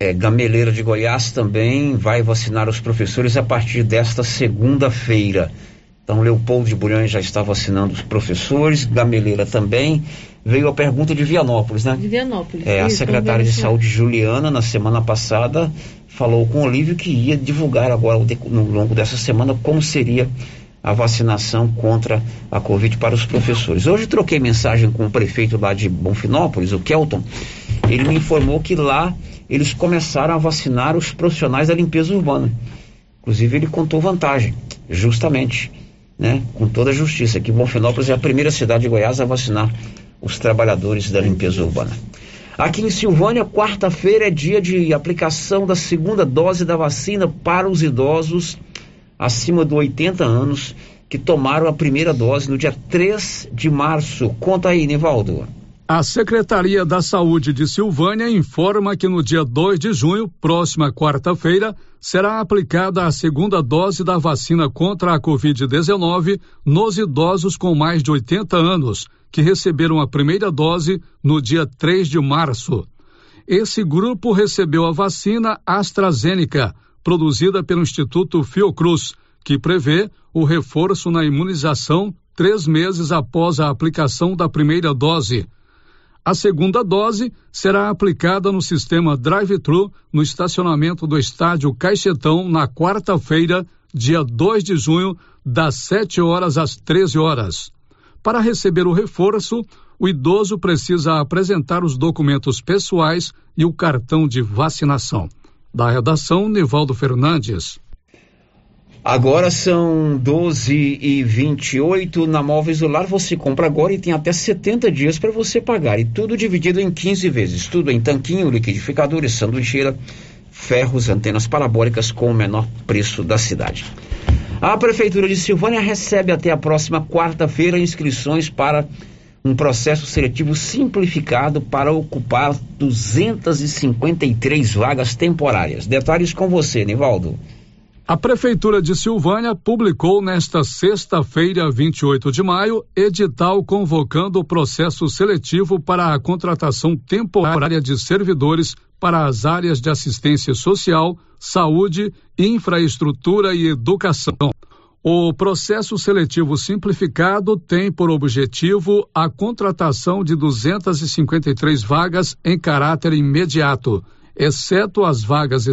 é, Gameleira de Goiás também vai vacinar os professores a partir desta segunda-feira. Então, Leopoldo de Bulhões já está vacinando os professores, Gameleira também. Veio a pergunta de Vianópolis, né? De Vianópolis. É, a secretária de Saúde, Juliana, na semana passada, falou com o Olívio que ia divulgar agora, no longo dessa semana, como seria a vacinação contra a Covid para os professores. Hoje troquei mensagem com o prefeito lá de Bonfinópolis, o Kelton. Ele me informou que lá eles começaram a vacinar os profissionais da limpeza urbana. Inclusive, ele contou vantagem, justamente, né? Com toda a justiça, que Bonfinópolis é a primeira cidade de Goiás a vacinar os trabalhadores da limpeza urbana. Aqui em Silvânia, quarta-feira é dia de aplicação da segunda dose da vacina para os idosos acima de 80 anos que tomaram a primeira dose no dia 3 de março. Conta aí, Nivaldo. A Secretaria da Saúde de Silvânia informa que no dia 2 de junho, próxima quarta-feira, será aplicada a segunda dose da vacina contra a Covid-19 nos idosos com mais de 80 anos, que receberam a primeira dose no dia 3 de março. Esse grupo recebeu a vacina AstraZeneca, produzida pelo Instituto Fiocruz, que prevê o reforço na imunização três meses após a aplicação da primeira dose. A segunda dose será aplicada no sistema drive-thru no estacionamento do estádio Caixetão na quarta-feira, dia 2 de junho, das 7 horas às 13 horas. Para receber o reforço, o idoso precisa apresentar os documentos pessoais e o cartão de vacinação. Da redação, Nivaldo Fernandes. Agora são 12 e 28 na Móveis do Lar. Você compra agora e tem até 70 dias para você pagar. E tudo dividido em 15 vezes. Tudo em tanquinho, liquidificadores, sanduicheira, ferros, antenas parabólicas com o menor preço da cidade. A Prefeitura de Silvânia recebe até a próxima quarta-feira inscrições para um processo seletivo simplificado para ocupar 253 vagas temporárias. Detalhes com você, Nivaldo. A Prefeitura de Silvânia publicou nesta sexta-feira, 28 de maio, edital convocando o processo seletivo para a contratação temporária de servidores para as áreas de assistência social, saúde, infraestrutura e educação. O processo seletivo simplificado tem por objetivo a contratação de 253 vagas em caráter imediato, exceto as vagas